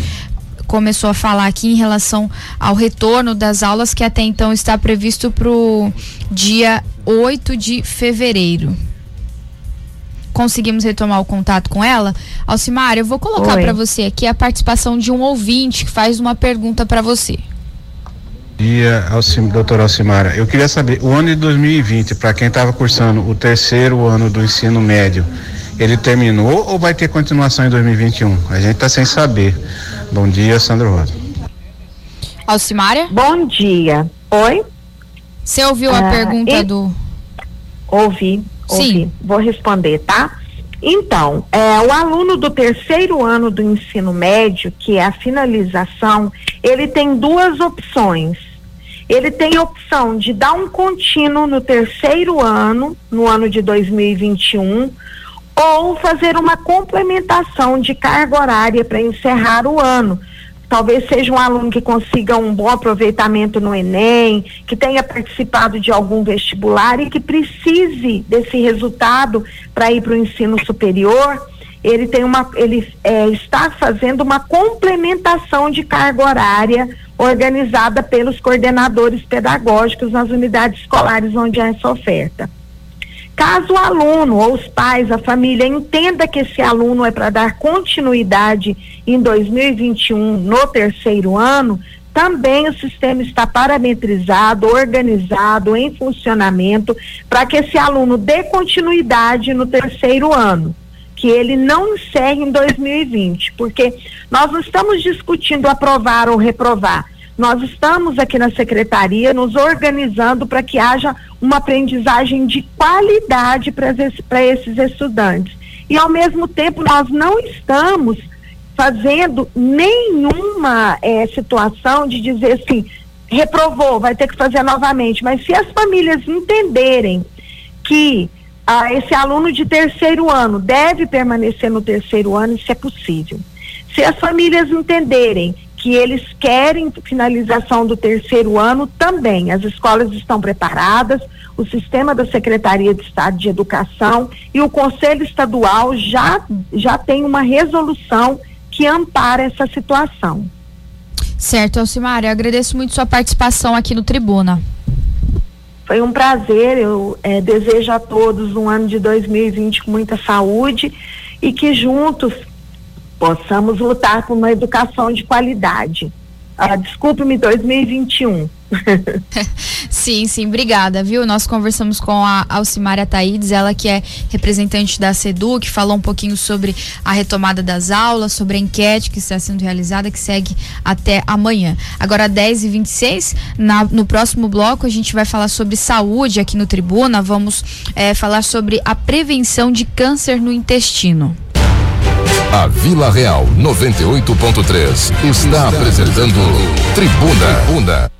começou a falar aqui em relação ao retorno das aulas que até então está previsto para o dia 8 de fevereiro. Conseguimos retomar o contato com ela? Alcimar, eu vou colocar para você aqui a participação de um ouvinte que faz uma pergunta para você. Dia, Alcim, doutora Alcimara. Eu queria saber, o ano de 2020, para quem estava cursando o terceiro ano do ensino médio, ele terminou ou vai ter continuação em 2021? A gente está sem saber. Bom dia, Sandro Rosa. Alcimária? Bom dia. Oi? Você ouviu a ah, pergunta e... do. Ouvi, ouvi. Sim. Vou responder, tá? Então, é, o aluno do terceiro ano do ensino médio, que é a finalização, ele tem duas opções. Ele tem a opção de dar um contínuo no terceiro ano, no ano de 2021, ou fazer uma complementação de carga horária para encerrar o ano, talvez seja um aluno que consiga um bom aproveitamento no Enem, que tenha participado de algum vestibular e que precise desse resultado para ir para o ensino superior. Ele tem uma, ele é, está fazendo uma complementação de carga horária organizada pelos coordenadores pedagógicos nas unidades escolares onde há essa oferta. Caso o aluno ou os pais, a família entenda que esse aluno é para dar continuidade em 2021 no terceiro ano, também o sistema está parametrizado, organizado, em funcionamento, para que esse aluno dê continuidade no terceiro ano, que ele não encerre em 2020, porque nós não estamos discutindo aprovar ou reprovar nós estamos aqui na secretaria nos organizando para que haja uma aprendizagem de qualidade para esses estudantes. E, ao mesmo tempo, nós não estamos fazendo nenhuma é, situação de dizer assim, reprovou, vai ter que fazer novamente. Mas se as famílias entenderem que ah, esse aluno de terceiro ano deve permanecer no terceiro ano, isso é possível. Se as famílias entenderem que eles querem finalização do terceiro ano também. As escolas estão preparadas, o sistema da Secretaria de Estado de Educação e o Conselho Estadual já, já tem uma resolução que ampara essa situação. Certo, Alcimar, eu agradeço muito sua participação aqui no Tribuna. Foi um prazer, eu é, desejo a todos um ano de 2020 com muita saúde e que juntos possamos lutar por uma educação de qualidade. Ah, Desculpe-me, 2021. sim, sim, obrigada, viu? Nós conversamos com a Alcimária Taídes, ela que é representante da SEDU, que falou um pouquinho sobre a retomada das aulas, sobre a enquete que está sendo realizada, que segue até amanhã. Agora, 10 e 26 na, no próximo bloco, a gente vai falar sobre saúde aqui no Tribuna, vamos é, falar sobre a prevenção de câncer no intestino. A Vila Real 98.3 está apresentando Tribuna. Tribuna.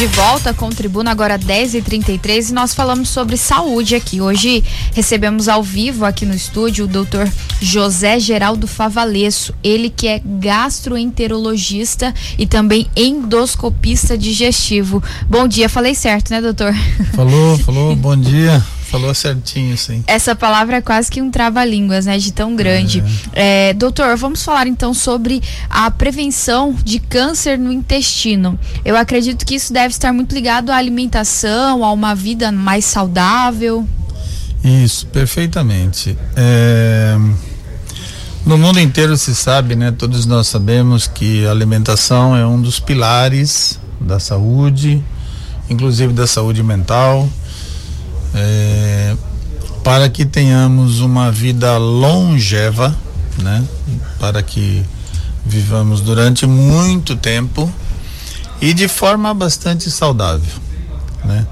De volta com o Tribuna agora 10 e 33 e nós falamos sobre saúde aqui. Hoje recebemos ao vivo aqui no estúdio o doutor José Geraldo Favalesso, ele que é gastroenterologista e também endoscopista digestivo. Bom dia, falei certo, né, doutor? Falou, falou, bom dia. Falou certinho, sim. Essa palavra é quase que um trava-línguas, né? De tão grande. É. É, doutor, vamos falar então sobre a prevenção de câncer no intestino. Eu acredito que isso deve estar muito ligado à alimentação, a uma vida mais saudável. Isso, perfeitamente. É... No mundo inteiro se sabe, né? Todos nós sabemos que a alimentação é um dos pilares da saúde, inclusive da saúde mental é, para que tenhamos uma vida longeva, né? Para que vivamos durante muito tempo e de forma bastante saudável, né?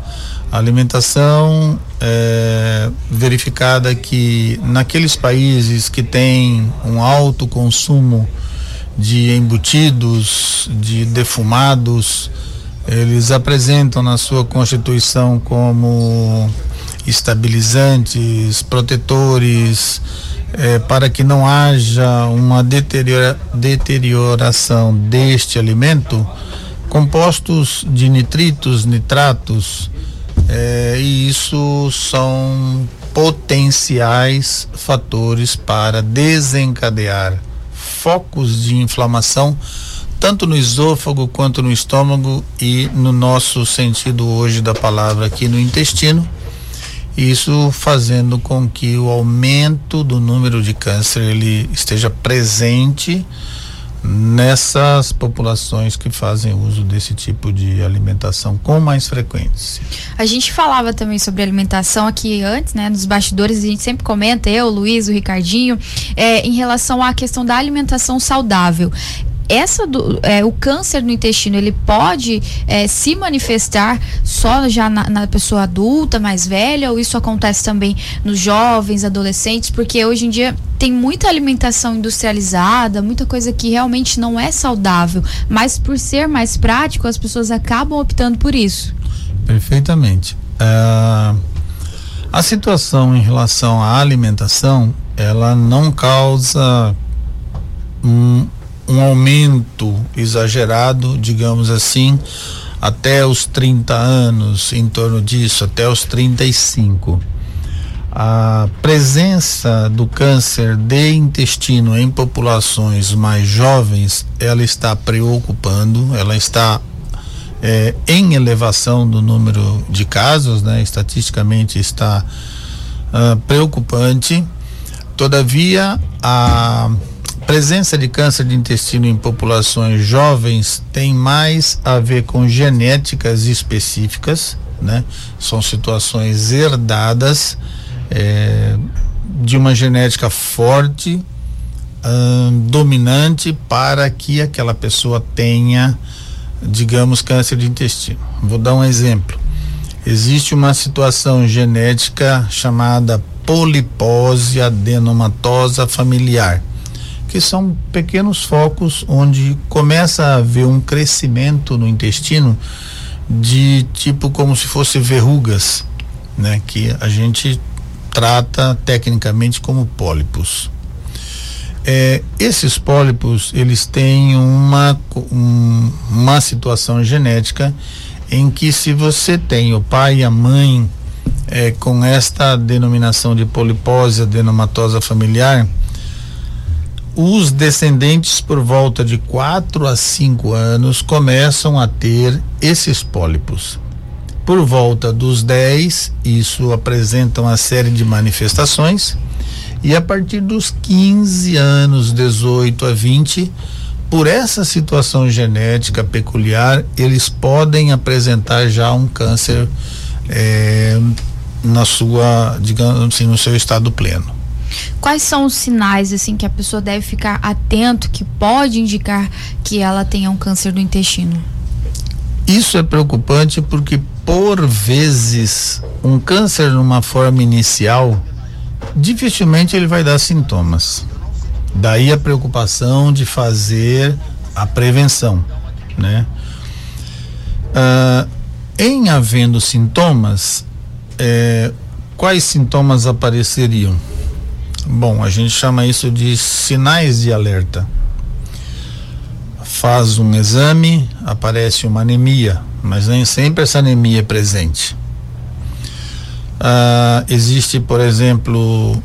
A alimentação é verificada que naqueles países que têm um alto consumo de embutidos, de defumados, eles apresentam na sua constituição como estabilizantes, protetores, é, para que não haja uma deteriora, deterioração deste alimento, compostos de nitritos, nitratos, é, e isso são potenciais fatores para desencadear focos de inflamação tanto no esôfago quanto no estômago e no nosso sentido hoje da palavra aqui no intestino isso fazendo com que o aumento do número de câncer ele esteja presente nessas populações que fazem uso desse tipo de alimentação com mais frequência. A gente falava também sobre alimentação aqui antes, né, nos bastidores, a gente sempre comenta, eu, o Luiz, o Ricardinho, é, em relação à questão da alimentação saudável essa do, é, o câncer no intestino ele pode é, se manifestar só já na, na, pessoa adulta, mais velha, ou isso acontece também nos jovens, adolescentes? Porque hoje em dia tem muita alimentação industrializada, muita coisa que realmente não é saudável, mas por ser mais prático, as pessoas acabam optando por isso. Perfeitamente. Uh, a situação em relação à alimentação, ela não causa um, um aumento exagerado, digamos assim, até os 30 anos, em torno disso, até os 35. A presença do câncer de intestino em populações mais jovens, ela está preocupando, ela está é, em elevação do número de casos, né? Estatisticamente está uh, preocupante. Todavia, a presença de câncer de intestino em populações jovens tem mais a ver com genéticas específicas, né? São situações herdadas é, de uma genética forte, hum, dominante, para que aquela pessoa tenha, digamos, câncer de intestino. Vou dar um exemplo. Existe uma situação genética chamada polipose adenomatosa familiar que são pequenos focos onde começa a haver um crescimento no intestino de tipo como se fosse verrugas, né, que a gente trata tecnicamente como pólipos. É, esses pólipos eles têm uma um, uma situação genética em que se você tem o pai e a mãe é, com esta denominação de polipose adenomatosa familiar, os descendentes, por volta de 4 a 5 anos, começam a ter esses pólipos. Por volta dos 10, isso apresenta uma série de manifestações, e a partir dos 15 anos, 18 a 20, por essa situação genética peculiar, eles podem apresentar já um câncer é, na sua, digamos assim, no seu estado pleno. Quais são os sinais assim que a pessoa deve ficar atento que pode indicar que ela tenha um câncer do intestino? Isso é preocupante porque por vezes um câncer numa forma inicial dificilmente ele vai dar sintomas. Daí a preocupação de fazer a prevenção, né? Ah, em havendo sintomas, eh, quais sintomas apareceriam? Bom, a gente chama isso de sinais de alerta. Faz um exame, aparece uma anemia, mas nem sempre essa anemia é presente. Ah, existe, por exemplo,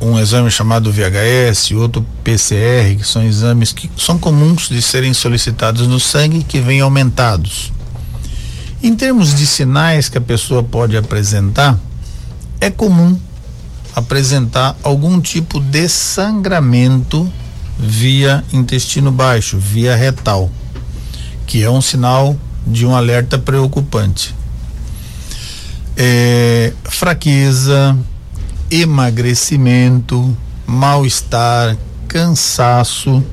um exame chamado VHS, outro PCR, que são exames que são comuns de serem solicitados no sangue que vêm aumentados. Em termos de sinais que a pessoa pode apresentar, é comum apresentar algum tipo de sangramento via intestino baixo, via retal, que é um sinal de um alerta preocupante. É, fraqueza, emagrecimento, mal-estar, cansaço,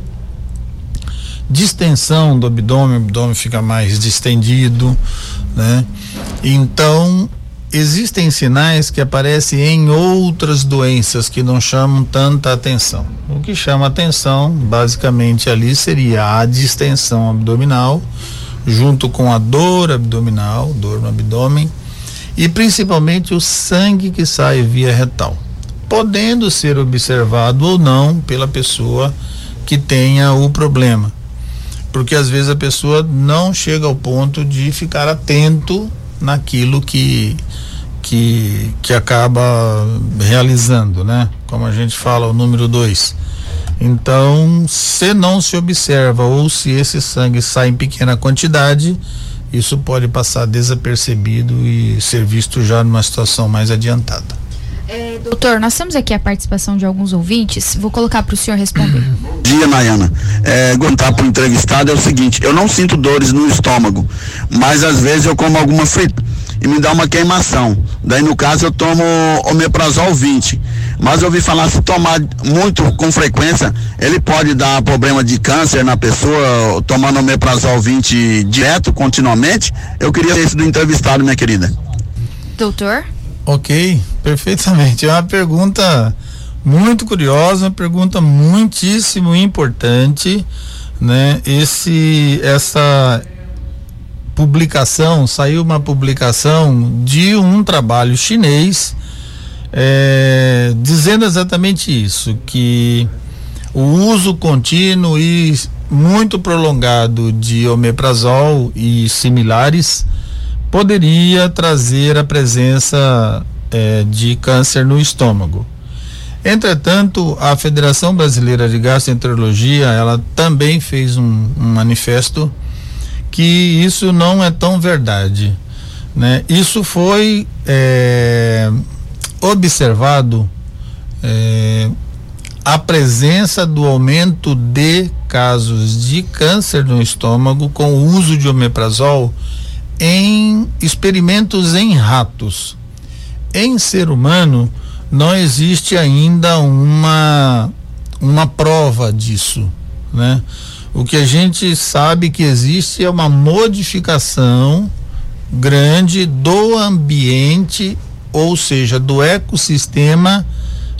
distensão do abdômen, o abdômen fica mais distendido, né? Então, existem sinais que aparecem em outras doenças que não chamam tanta atenção. O que chama atenção, basicamente, ali seria a distensão abdominal, junto com a dor abdominal, dor no abdômen, e principalmente o sangue que sai via retal, podendo ser observado ou não pela pessoa que tenha o problema. Porque às vezes a pessoa não chega ao ponto de ficar atento naquilo que que, que acaba realizando, né? Como a gente fala, o número dois. Então, se não se observa ou se esse sangue sai em pequena quantidade, isso pode passar desapercebido e ser visto já numa situação mais adiantada. É, doutor, nós temos aqui a participação de alguns ouvintes. Vou colocar para o senhor responder. Bom dia, Nayana. É, contar para o entrevistado é o seguinte: eu não sinto dores no estômago, mas às vezes eu como alguma frita e me dá uma queimação. Daí no caso eu tomo omeprazol 20. Mas eu ouvi falar se tomar muito com frequência, ele pode dar problema de câncer na pessoa tomando omeprazol 20 direto, continuamente. Eu queria esse do entrevistado, minha querida. Doutor? Ok, perfeitamente. É uma pergunta muito curiosa, uma pergunta muitíssimo importante, né? Esse, essa publicação, saiu uma publicação de um trabalho chinês é, dizendo exatamente isso, que o uso contínuo e muito prolongado de omeprazol e similares poderia trazer a presença é, de câncer no estômago. Entretanto, a Federação Brasileira de Gastroenterologia, ela também fez um, um manifesto que isso não é tão verdade. Né? Isso foi é, observado é, a presença do aumento de casos de câncer no estômago com o uso de omeprazol em experimentos em ratos. Em ser humano, não existe ainda uma, uma prova disso, né? O que a gente sabe que existe é uma modificação grande do ambiente, ou seja, do ecossistema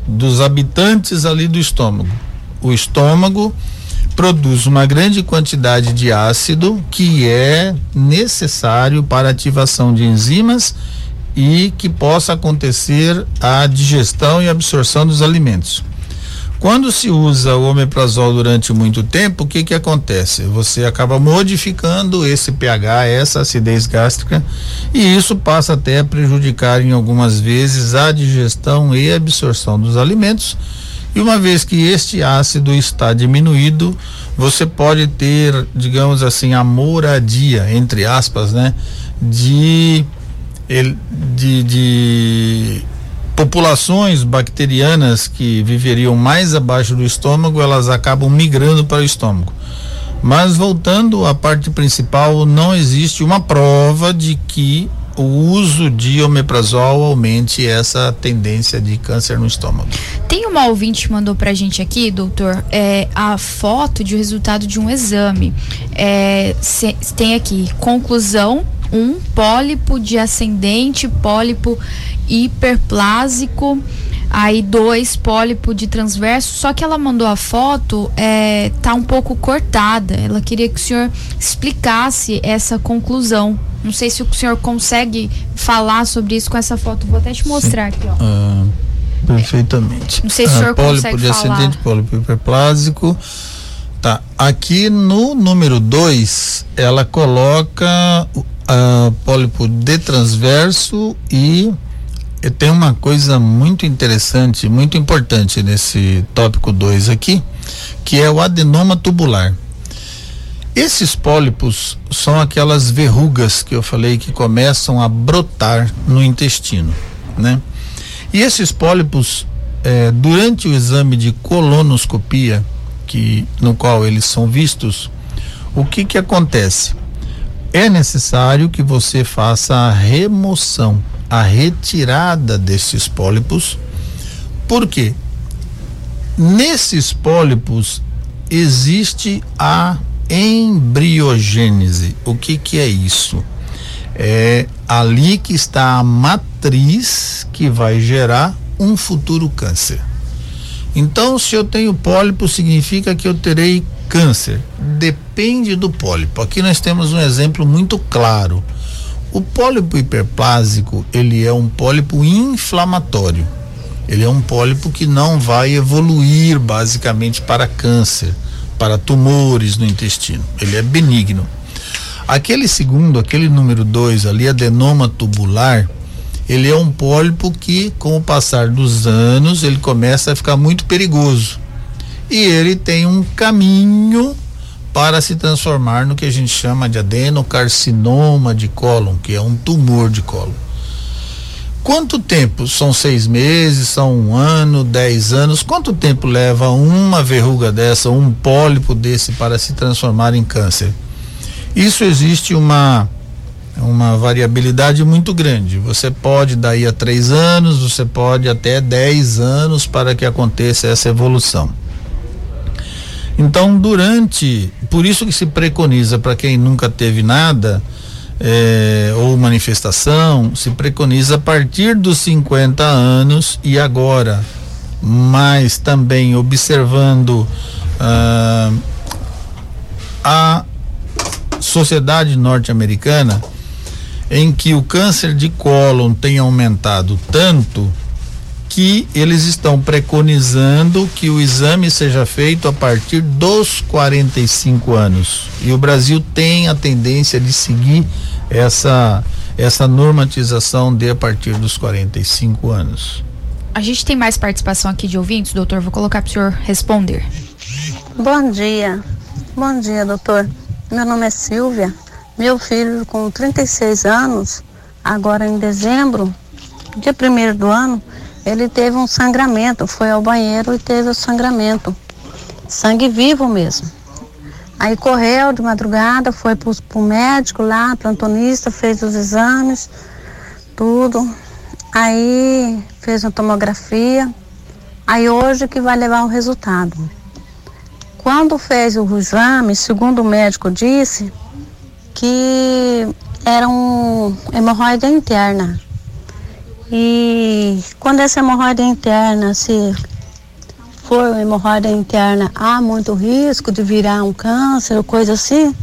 dos habitantes ali do estômago. O estômago produz uma grande quantidade de ácido que é necessário para ativação de enzimas e que possa acontecer a digestão e absorção dos alimentos. Quando se usa o omeprazol durante muito tempo, o que que acontece? Você acaba modificando esse pH, essa acidez gástrica, e isso passa até a prejudicar em algumas vezes a digestão e absorção dos alimentos. E uma vez que este ácido está diminuído, você pode ter, digamos assim, a moradia, entre aspas, né, de de, de populações bacterianas que viveriam mais abaixo do estômago, elas acabam migrando para o estômago. Mas voltando à parte principal, não existe uma prova de que o uso de omeprazol aumente essa tendência de câncer no estômago. Tem uma ouvinte que mandou pra gente aqui, doutor, é, a foto de resultado de um exame. É, se, tem aqui, conclusão um pólipo de ascendente, pólipo hiperplásico, aí dois pólipo de transverso, só que ela mandou a foto, é, tá um pouco cortada. Ela queria que o senhor explicasse essa conclusão. Não sei se o senhor consegue falar sobre isso com essa foto. Vou até te mostrar Sim. aqui, ó. Ah, perfeitamente. Não sei se o senhor ah, pólipo consegue de falar. ascendente, pólipo hiperplásico. Tá. Aqui no número 2, ela coloca uh, pólipo de transverso e tem uma coisa muito interessante, muito importante nesse tópico 2 aqui, que é o adenoma tubular. Esses pólipos são aquelas verrugas que eu falei que começam a brotar no intestino, né? E esses pólipos, eh, durante o exame de colonoscopia, que no qual eles são vistos, o que que acontece? é necessário que você faça a remoção, a retirada desses pólipos, porque nesses pólipos existe a embriogênese. O que que é isso? É ali que está a matriz que vai gerar um futuro câncer. Então, se eu tenho pólipo, significa que eu terei câncer. Depende do pólipo. Aqui nós temos um exemplo muito claro. O pólipo hiperplásico, ele é um pólipo inflamatório. Ele é um pólipo que não vai evoluir basicamente para câncer, para tumores no intestino. Ele é benigno. Aquele segundo, aquele número 2 ali, adenoma tubular, ele é um pólipo que, com o passar dos anos, ele começa a ficar muito perigoso. E ele tem um caminho para se transformar no que a gente chama de adenocarcinoma de cólon, que é um tumor de cólon. Quanto tempo? São seis meses, são um ano, dez anos? Quanto tempo leva uma verruga dessa, um pólipo desse para se transformar em câncer? Isso existe uma uma variabilidade muito grande. Você pode daí a três anos, você pode até 10 anos para que aconteça essa evolução. Então, durante, por isso que se preconiza para quem nunca teve nada é, ou manifestação, se preconiza a partir dos 50 anos e agora, mas também observando ah, a sociedade norte-americana em que o câncer de cólon tem aumentado tanto que eles estão preconizando que o exame seja feito a partir dos 45 anos. E o Brasil tem a tendência de seguir essa essa normatização de a partir dos 45 anos. A gente tem mais participação aqui de ouvintes, doutor. Vou colocar para o senhor responder. Bom dia. Bom dia, doutor. Meu nome é Silvia. Meu filho, com 36 anos, agora em dezembro, dia primeiro do ano, ele teve um sangramento. Foi ao banheiro e teve o sangramento. Sangue vivo mesmo. Aí correu de madrugada, foi para o médico lá, plantonista, fez os exames, tudo. Aí fez uma tomografia. Aí hoje que vai levar o resultado. Quando fez o exame, segundo o médico disse, que era um hemorroida interna. E quando essa hemorroida interna se for uma hemorroida interna, há muito risco de virar um câncer ou coisa assim.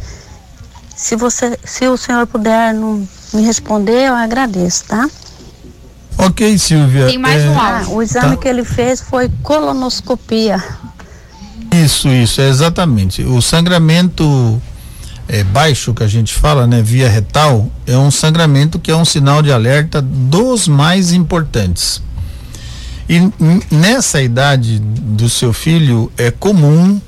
Se você, se o senhor puder não me responder, eu agradeço, tá? Ok, Silvia. Tem mais é, um Ah, o exame Tá. que ele fez foi colonoscopia. Isso, isso, é exatamente. O sangramento é, baixo que a gente fala, né, via retal, é um sangramento que é um sinal de alerta dos mais importantes. E nessa idade do seu filho é comum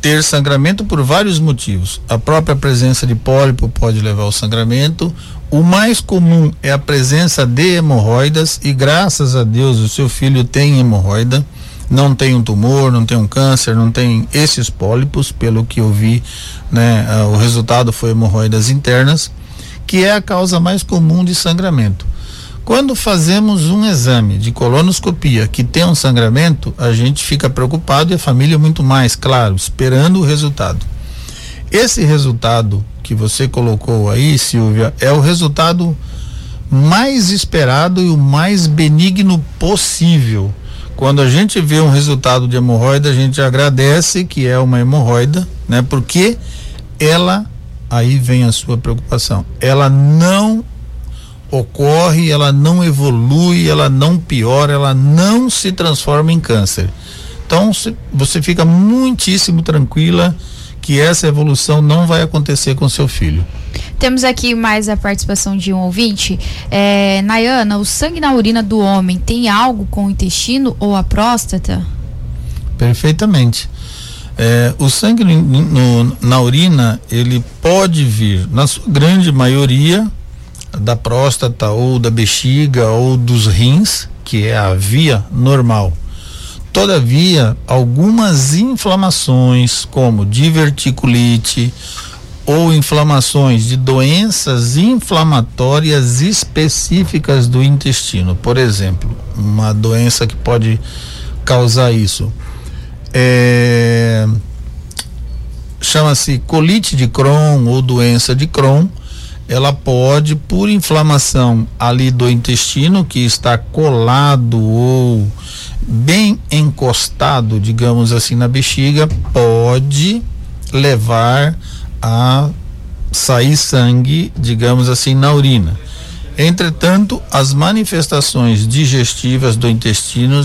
ter sangramento por vários motivos. A própria presença de pólipo pode levar ao sangramento. O mais comum é a presença de hemorroidas e graças a Deus o seu filho tem hemorroida, não tem um tumor, não tem um câncer, não tem esses pólipos, pelo que eu vi, né? ah, o resultado foi hemorroidas internas, que é a causa mais comum de sangramento. Quando fazemos um exame de colonoscopia que tem um sangramento, a gente fica preocupado e a família muito mais, claro, esperando o resultado. Esse resultado que você colocou aí, Silvia, é o resultado mais esperado e o mais benigno possível. Quando a gente vê um resultado de hemorroida, a gente agradece que é uma hemorroida, né? Porque ela, aí vem a sua preocupação, ela não ocorre, ela não evolui, ela não piora, ela não se transforma em câncer. Então se- você fica muitíssimo tranquila que essa evolução não vai acontecer com seu filho. Temos aqui mais a participação de um ouvinte. É, Nayana, o sangue na urina do homem tem algo com o intestino ou a próstata? Perfeitamente. É, o sangue no- no- na urina, ele pode vir, na sua grande maioria, da próstata ou da bexiga ou dos rins, que é a via normal. Todavia, algumas inflamações, como diverticulite ou inflamações de doenças inflamatórias específicas do intestino, por exemplo, uma doença que pode causar isso é, chama-se colite de Crohn ou doença de Crohn. Ela pode, por inflamação ali do intestino, que está colado ou bem encostado, digamos assim, na bexiga, pode levar a sair sangue, digamos assim, na urina. Entretanto, as manifestações digestivas do intestino,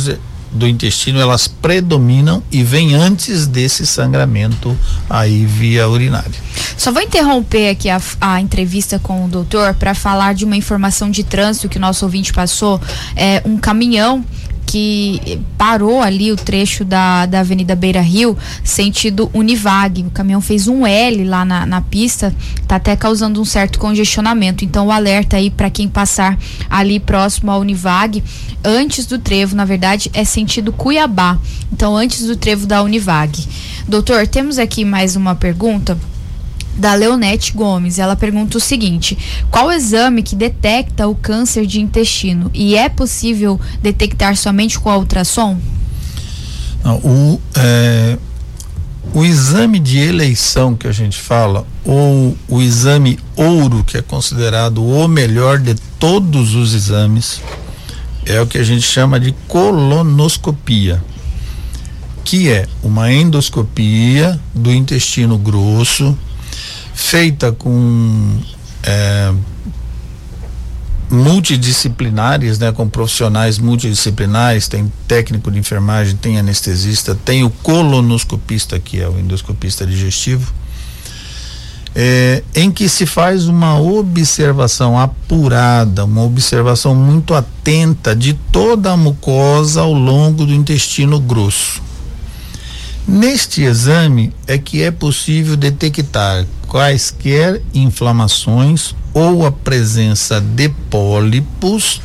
do intestino, elas predominam e vêm antes desse sangramento aí via urinária. Só vou interromper aqui a, a entrevista com o doutor para falar de uma informação de trânsito que o nosso ouvinte passou. É um caminhão que parou ali o trecho da, da Avenida Beira Rio, sentido Univag. O caminhão fez um L lá na, na pista, tá até causando um certo congestionamento. Então, o alerta aí para quem passar ali próximo ao Univag, antes do trevo, na verdade, é sentido Cuiabá. Então, antes do trevo da Univag. Doutor, temos aqui mais uma pergunta da Leonete Gomes. Ela pergunta o seguinte: qual exame que detecta o câncer de intestino? E é possível detectar somente com a ultrassom? Não, o, é, o exame de eleição que a gente fala, ou o exame ouro, que é considerado o melhor de todos os exames, é o que a gente chama de colonoscopia, que é uma endoscopia do intestino grosso, feita com é, multidisciplinares, né, com profissionais multidisciplinares, tem técnico de enfermagem, tem anestesista, tem o colonoscopista, que é o endoscopista digestivo, é, em que se faz uma observação apurada, uma observação muito atenta de toda a mucosa ao longo do intestino grosso. Neste exame é que é possível detectar quaisquer inflamações ou a presença de pólipos,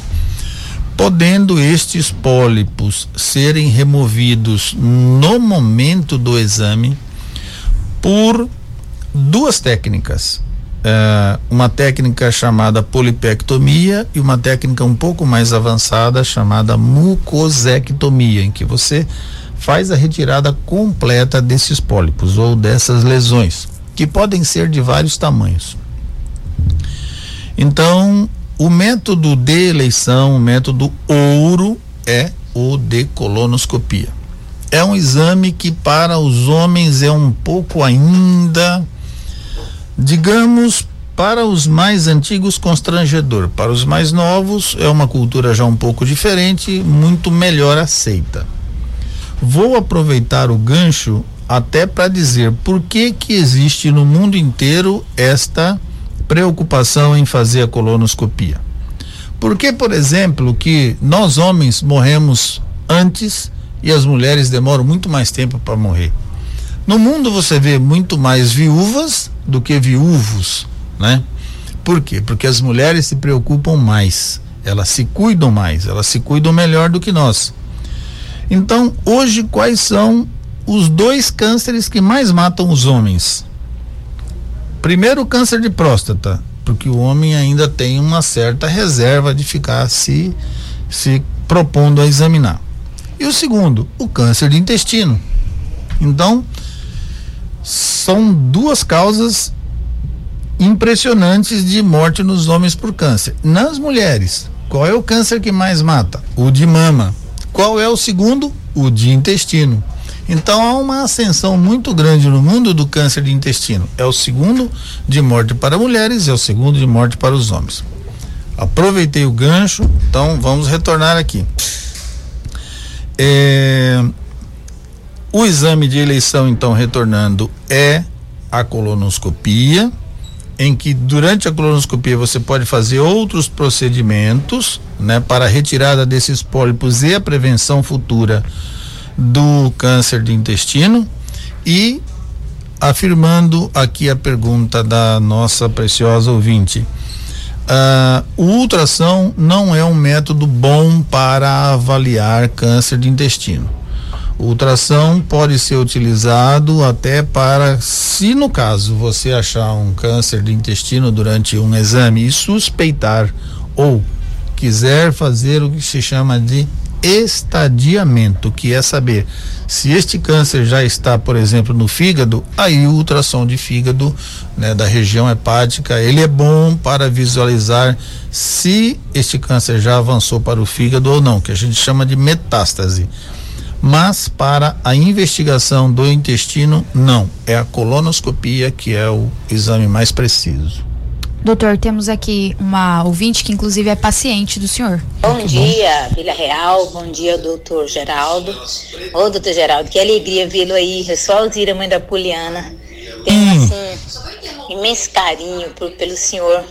podendo estes pólipos serem removidos no momento do exame por duas técnicas. Uh, uma técnica chamada polipectomia e uma técnica um pouco mais avançada chamada mucosectomia, em que você faz a retirada completa desses pólipos ou dessas lesões, que podem ser de vários tamanhos. Então, o método de eleição, o método ouro é o de colonoscopia. É um exame que para os homens é um pouco ainda, digamos, para os mais antigos constrangedor. Para os mais novos é uma cultura já um pouco diferente, muito melhor aceita. Vou aproveitar o gancho até para dizer por que que existe no mundo inteiro esta preocupação em fazer a colonoscopia. Por que, por exemplo, que nós homens morremos antes e as mulheres demoram muito mais tempo para morrer? No mundo você vê muito mais viúvas do que viúvos, né? Por quê? Porque as mulheres se preocupam mais, elas se cuidam mais, elas se cuidam melhor do que nós. Então, hoje quais são os dois cânceres que mais matam os homens? Primeiro, o câncer de próstata, porque o homem ainda tem uma certa reserva de ficar se, se propondo a examinar. E o segundo, o câncer de intestino. Então, são duas causas impressionantes de morte nos homens por câncer. Nas mulheres, qual é o câncer que mais mata? O de mama. Qual é o segundo? O de intestino. Então há uma ascensão muito grande no mundo do câncer de intestino. É o segundo de morte para mulheres, é o segundo de morte para os homens. Aproveitei o gancho, então vamos retornar aqui. É, o exame de eleição, então, retornando, é a colonoscopia, em que durante a colonoscopia você pode fazer outros procedimentos, né, para a retirada desses pólipos e a prevenção futura do câncer de intestino e afirmando aqui a pergunta da nossa preciosa ouvinte. Uh, o ultrassom não é um método bom para avaliar câncer de intestino. O ultrassom pode ser utilizado até para, se no caso você achar um câncer de intestino durante um exame e suspeitar ou quiser fazer o que se chama de estadiamento, que é saber se este câncer já está, por exemplo, no fígado, aí o ultrassom de fígado, né, da região hepática, ele é bom para visualizar se este câncer já avançou para o fígado ou não, que a gente chama de metástase. Mas para a investigação do intestino, não. É a colonoscopia que é o exame mais preciso. Doutor, temos aqui uma ouvinte que inclusive é paciente do senhor. Bom dia, Vila Real. Bom dia, doutor Geraldo. Ô, doutor Geraldo, que alegria vê-lo aí. Eu sou Alzira, mãe da Poliana. Tenho, hum. assim, imenso carinho por, pelo senhor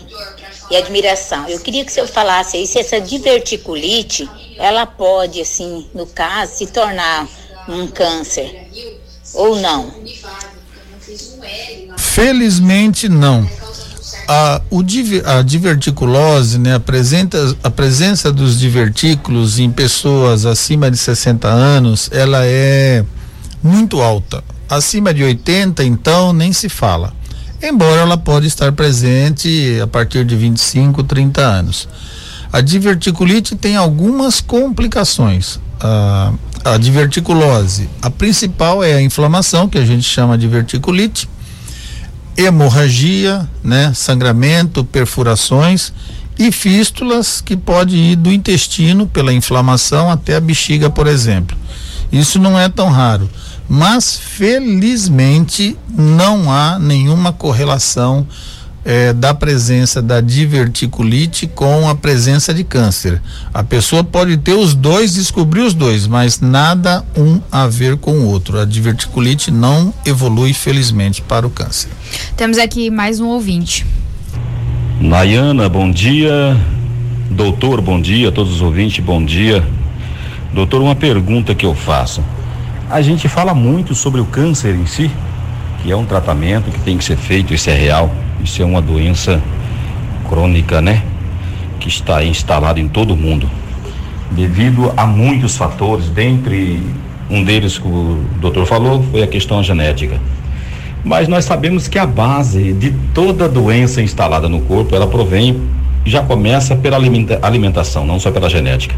e admiração. Eu queria que o senhor falasse aí se essa diverticulite, ela pode, assim, no caso, se tornar um câncer ou não. Felizmente não a, o, a diverticulose, né, a, presença, a presença dos divertículos em pessoas acima de 60 anos, ela é muito alta. Acima de 80, então, nem se fala. embora ela pode estar presente a partir de 25, 30 anos. A diverticulite tem algumas complicação A, diverticulose, a principal é a inflamação, que a gente chama de verticulite, hemorragia, né, sangramento, perfurações e fístulas que pode ir do intestino pela inflamação até a bexiga, por exemplo. Isso não é tão raro, mas felizmente não há nenhuma correlação eh, da presença da diverticulite com a presença de câncer. A pessoa pode ter os dois, descobrir os dois, mas nada um a ver com o outro. A diverticulite não evolui felizmente para o câncer. Temos aqui mais um ouvinte. Nayana, bom dia. Doutor, bom dia. Todos os ouvintes, bom dia. Doutor, uma pergunta que eu faço. A gente fala muito sobre o câncer em si, que é um tratamento que tem que ser feito, isso é real. Isso é uma doença crônica, né? Que está instalada em todo o mundo. Devido a muitos fatores, dentre um deles que o doutor falou foi a questão genética mas nós sabemos que a base de toda doença instalada no corpo, ela provém, já começa pela alimentação, não só pela genética.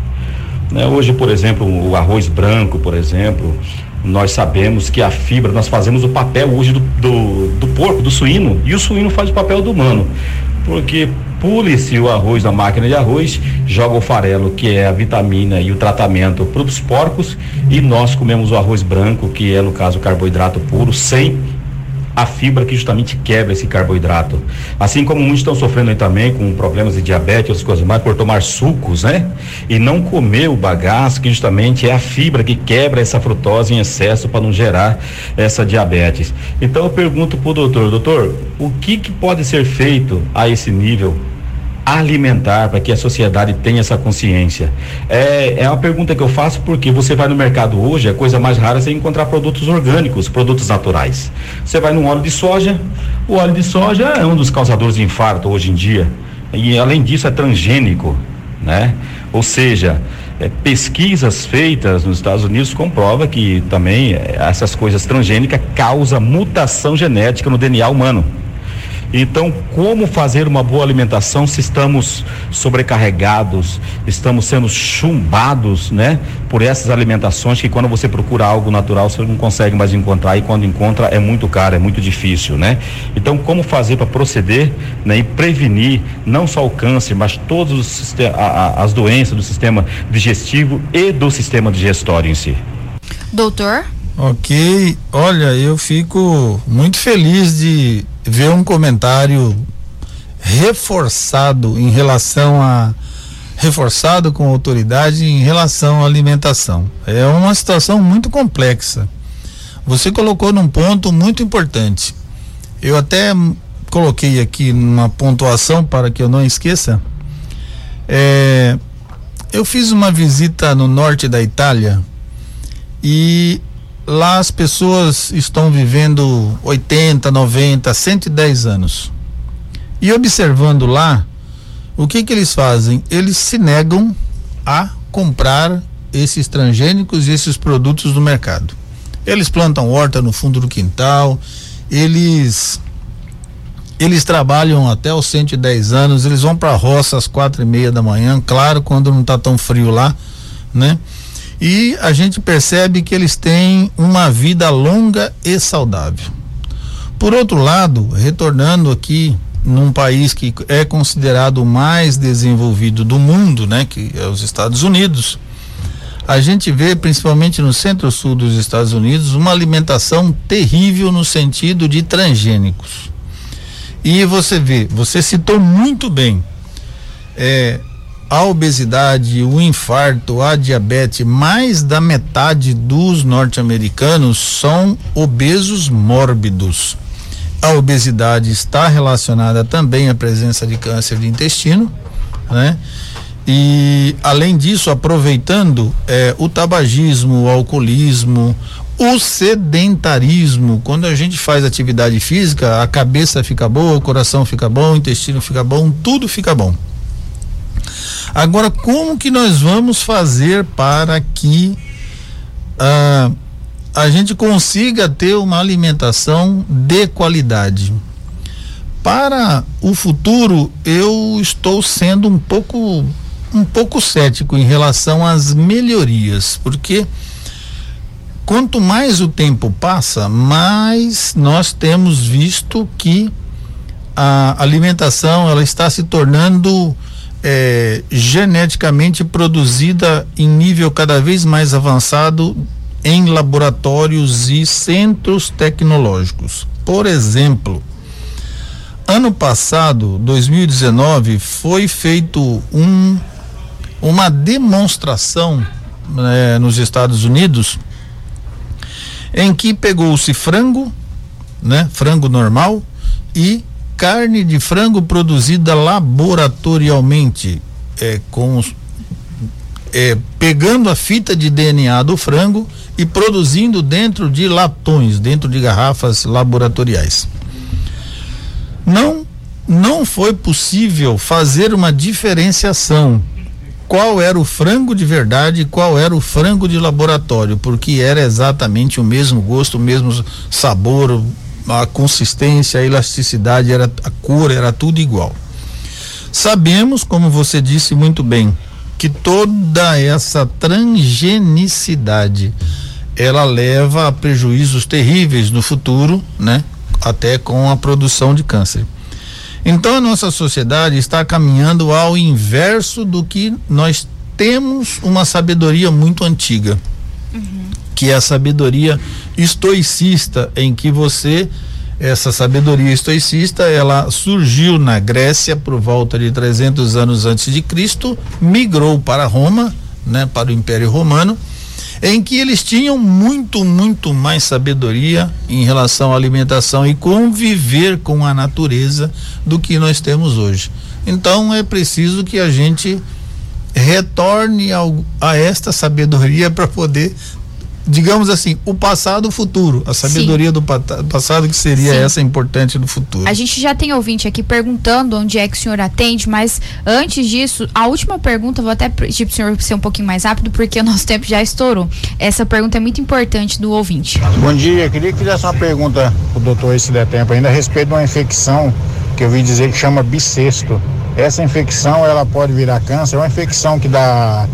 Né? Hoje, por exemplo, o arroz branco, por exemplo, nós sabemos que a fibra, nós fazemos o papel hoje do, do, do porco, do suíno, e o suíno faz o papel do humano. Porque pule-se o arroz na máquina de arroz, joga o farelo, que é a vitamina e o tratamento para os porcos, e nós comemos o arroz branco, que é, no caso, carboidrato puro, sem a fibra que justamente quebra esse carboidrato. Assim como muitos estão sofrendo também com problemas de diabetes, outras coisas mais, por tomar sucos, né? E não comer o bagaço, que justamente é a fibra que quebra essa frutose em excesso para não gerar essa diabetes. Então eu pergunto para o doutor, doutor, o que, que pode ser feito a esse nível alimentar para que a sociedade tenha essa consciência? É, é uma pergunta que eu faço porque você vai no mercado hoje, a coisa mais rara é você encontrar produtos orgânicos, produtos naturais. Você vai no óleo de soja, o óleo de soja é um dos causadores de infarto hoje em dia. E além disso é transgênico, né? Ou seja, é, pesquisas feitas nos Estados Unidos comprova que também é, essas coisas transgênicas causam mutação genética no DNA humano. Então, como fazer uma boa alimentação se estamos sobrecarregados, estamos sendo chumbados, né? Por essas alimentações que quando você procura algo natural você não consegue mais encontrar e quando encontra é muito caro, é muito difícil, né? Então, como fazer para proceder, né? E prevenir não só o câncer, mas todas as doenças do sistema digestivo e do sistema digestório em si. Doutor? Ok, olha, eu fico muito feliz de ver um comentário reforçado em relação a reforçado com autoridade em relação à alimentação. É uma situação muito complexa. Você colocou num ponto muito importante. Eu até coloquei aqui uma pontuação para que eu não esqueça. É, eu fiz uma visita no norte da Itália e lá as pessoas estão vivendo 80, 90, 110 anos. E observando lá, o que que eles fazem? Eles se negam a comprar esses transgênicos e esses produtos no mercado. Eles plantam horta no fundo do quintal, eles eles trabalham até os 110 anos, eles vão para a roça às quatro e meia da manhã, claro, quando não está tão frio lá, né? E a gente percebe que eles têm uma vida longa e saudável. Por outro lado, retornando aqui num país que é considerado o mais desenvolvido do mundo, né, que é os Estados Unidos, a gente vê, principalmente no centro-sul dos Estados Unidos, uma alimentação terrível no sentido de transgênicos. E você vê, você citou muito bem, é, a obesidade, o infarto, a diabetes, mais da metade dos norte-americanos são obesos mórbidos. A obesidade está relacionada também à presença de câncer de intestino, né? E além disso, aproveitando é, o tabagismo, o alcoolismo, o sedentarismo, quando a gente faz atividade física, a cabeça fica boa, o coração fica bom, o intestino fica bom, tudo fica bom. Agora, como que nós vamos fazer para que ah, a gente consiga ter uma alimentação de qualidade? para o futuro, eu estou sendo um pouco um pouco cético em relação às melhorias, porque quanto mais o tempo passa, mais nós temos visto que a alimentação ela está se tornando é, geneticamente produzida em nível cada vez mais avançado em laboratórios e centros tecnológicos. Por exemplo, ano passado, 2019, foi feito um, uma demonstração né, nos Estados Unidos em que pegou-se frango, né, frango normal e carne de frango produzida laboratorialmente, é, com é, pegando a fita de DNA do frango e produzindo dentro de latões, dentro de garrafas laboratoriais. Não, não foi possível fazer uma diferenciação qual era o frango de verdade e qual era o frango de laboratório, porque era exatamente o mesmo gosto, o mesmo sabor, a consistência, a elasticidade, era, a cor, era tudo igual. Sabemos, como você disse muito bem, que toda essa transgenicidade ela leva a prejuízos terríveis no futuro, né? Até com a produção de câncer. Então a nossa sociedade está caminhando ao inverso do que nós temos uma sabedoria muito antiga, uhum. que é a sabedoria estoicista, em que você essa sabedoria estoicista, ela surgiu na Grécia por volta de 300 anos antes de Cristo, migrou para Roma, né, para o Império Romano, em que eles tinham muito, muito mais sabedoria em relação à alimentação e conviver com a natureza do que nós temos hoje. Então é preciso que a gente retorne ao, a esta sabedoria para poder digamos assim, o passado, o futuro, a sabedoria Sim. do passado que seria Sim. essa importante do futuro. A gente já tem ouvinte aqui perguntando onde é que o senhor atende, mas antes disso, a última pergunta, vou até pedir para o senhor ser um pouquinho mais rápido, porque o nosso tempo já estourou. Essa pergunta é muito importante do ouvinte. Bom dia, queria que fizesse uma pergunta o doutor, se der tempo, ainda a respeito de uma infecção que eu vi dizer que chama bissexto. Essa infecção, ela pode virar câncer, é uma infecção que dá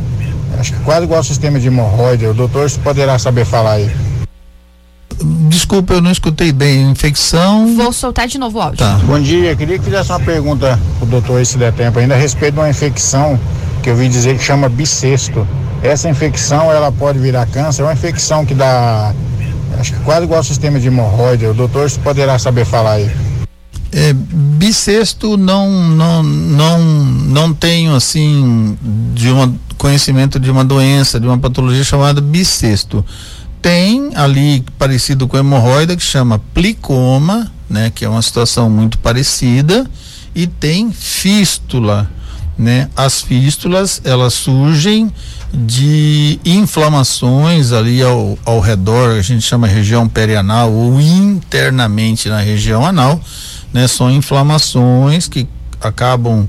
Acho que quase igual ao sistema de hemorroide. O doutor poderá saber falar aí. Desculpa, eu não escutei bem. Infecção. Vou soltar de novo o áudio. Tá. Bom dia, queria que fizesse uma pergunta pro doutor, se der tempo, ainda a respeito de uma infecção que eu vi dizer que chama bissexto. Essa infecção, ela pode virar câncer, é uma infecção que dá. Acho que quase igual ao sistema de hemorroide. O doutor poderá saber falar aí. É, bissexto não não não não tenho assim de uma conhecimento de uma doença, de uma patologia chamada bissexto. Tem ali parecido com hemorroida que chama plicoma, né, que é uma situação muito parecida, e tem fístula, né? As fístulas, elas surgem de inflamações ali ao, ao redor, a gente chama região perianal ou internamente na região anal, né? São inflamações que acabam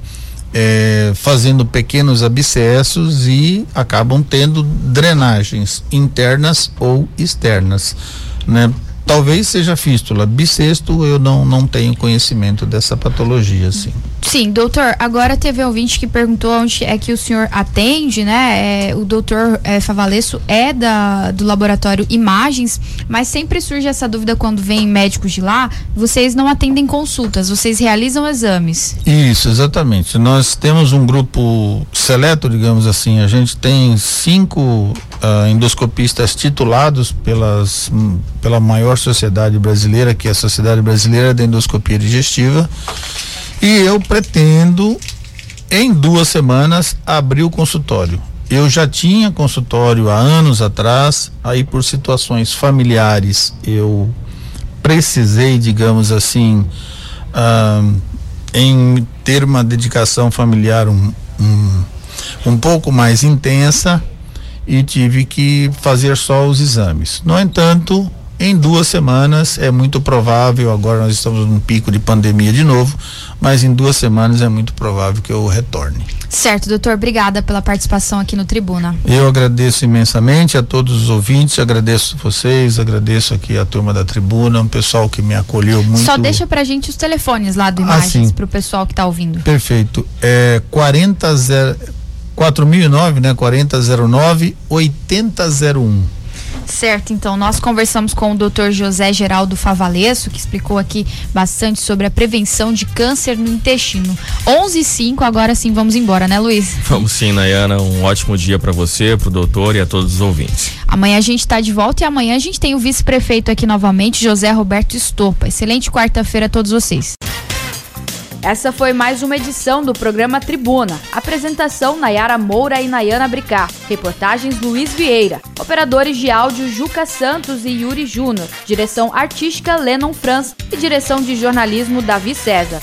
é, fazendo pequenos abscessos e acabam tendo drenagens internas ou externas, né? Talvez seja fístula. Bissexto, eu não, não tenho conhecimento dessa patologia, assim. Sim, doutor, agora teve ouvinte que perguntou onde é que o senhor atende, né? É, o doutor é, é da, do laboratório Imagens, mas sempre surge essa dúvida quando vem médicos de lá, vocês não atendem consultas, vocês realizam exames. Isso, exatamente. Nós temos um grupo seleto, digamos assim, a gente tem cinco uh, endoscopistas titulados pelas, pela maior sociedade brasileira, que é a Sociedade Brasileira de Endoscopia Digestiva. E eu pretendo, em duas semanas, abrir o consultório. Eu já tinha consultório há anos atrás, aí por situações familiares eu precisei, digamos assim, uh, em ter uma dedicação familiar um, um, um pouco mais intensa e tive que fazer só os exames. No entanto, em duas semanas é muito provável, agora nós estamos num pico de pandemia de novo, mas em duas semanas é muito provável que eu retorne. Certo, doutor, obrigada pela participação aqui no Tribuna. Eu agradeço imensamente a todos os ouvintes, agradeço vocês, agradeço aqui a turma da Tribuna, um pessoal que me acolheu muito. Só deixa pra gente os telefones lá do Imagens ah, pro pessoal que tá ouvindo. Perfeito. É 40 4009, né? 4009 8001. Certo, então nós conversamos com o Dr. José Geraldo Favalesso, que explicou aqui bastante sobre a prevenção de câncer no intestino. 11 e 5, agora sim vamos embora, né, Luiz? Vamos sim, Nayana. Um ótimo dia para você, para o doutor e a todos os ouvintes. Amanhã a gente está de volta e amanhã a gente tem o vice-prefeito aqui novamente, José Roberto Estopa. Excelente quarta-feira a todos vocês. Essa foi mais uma edição do programa Tribuna. Apresentação Nayara Moura e Nayana Bricar. Reportagens Luiz Vieira. Operadores de áudio Juca Santos e Yuri Júnior. Direção artística Lennon Franz e direção de jornalismo Davi César.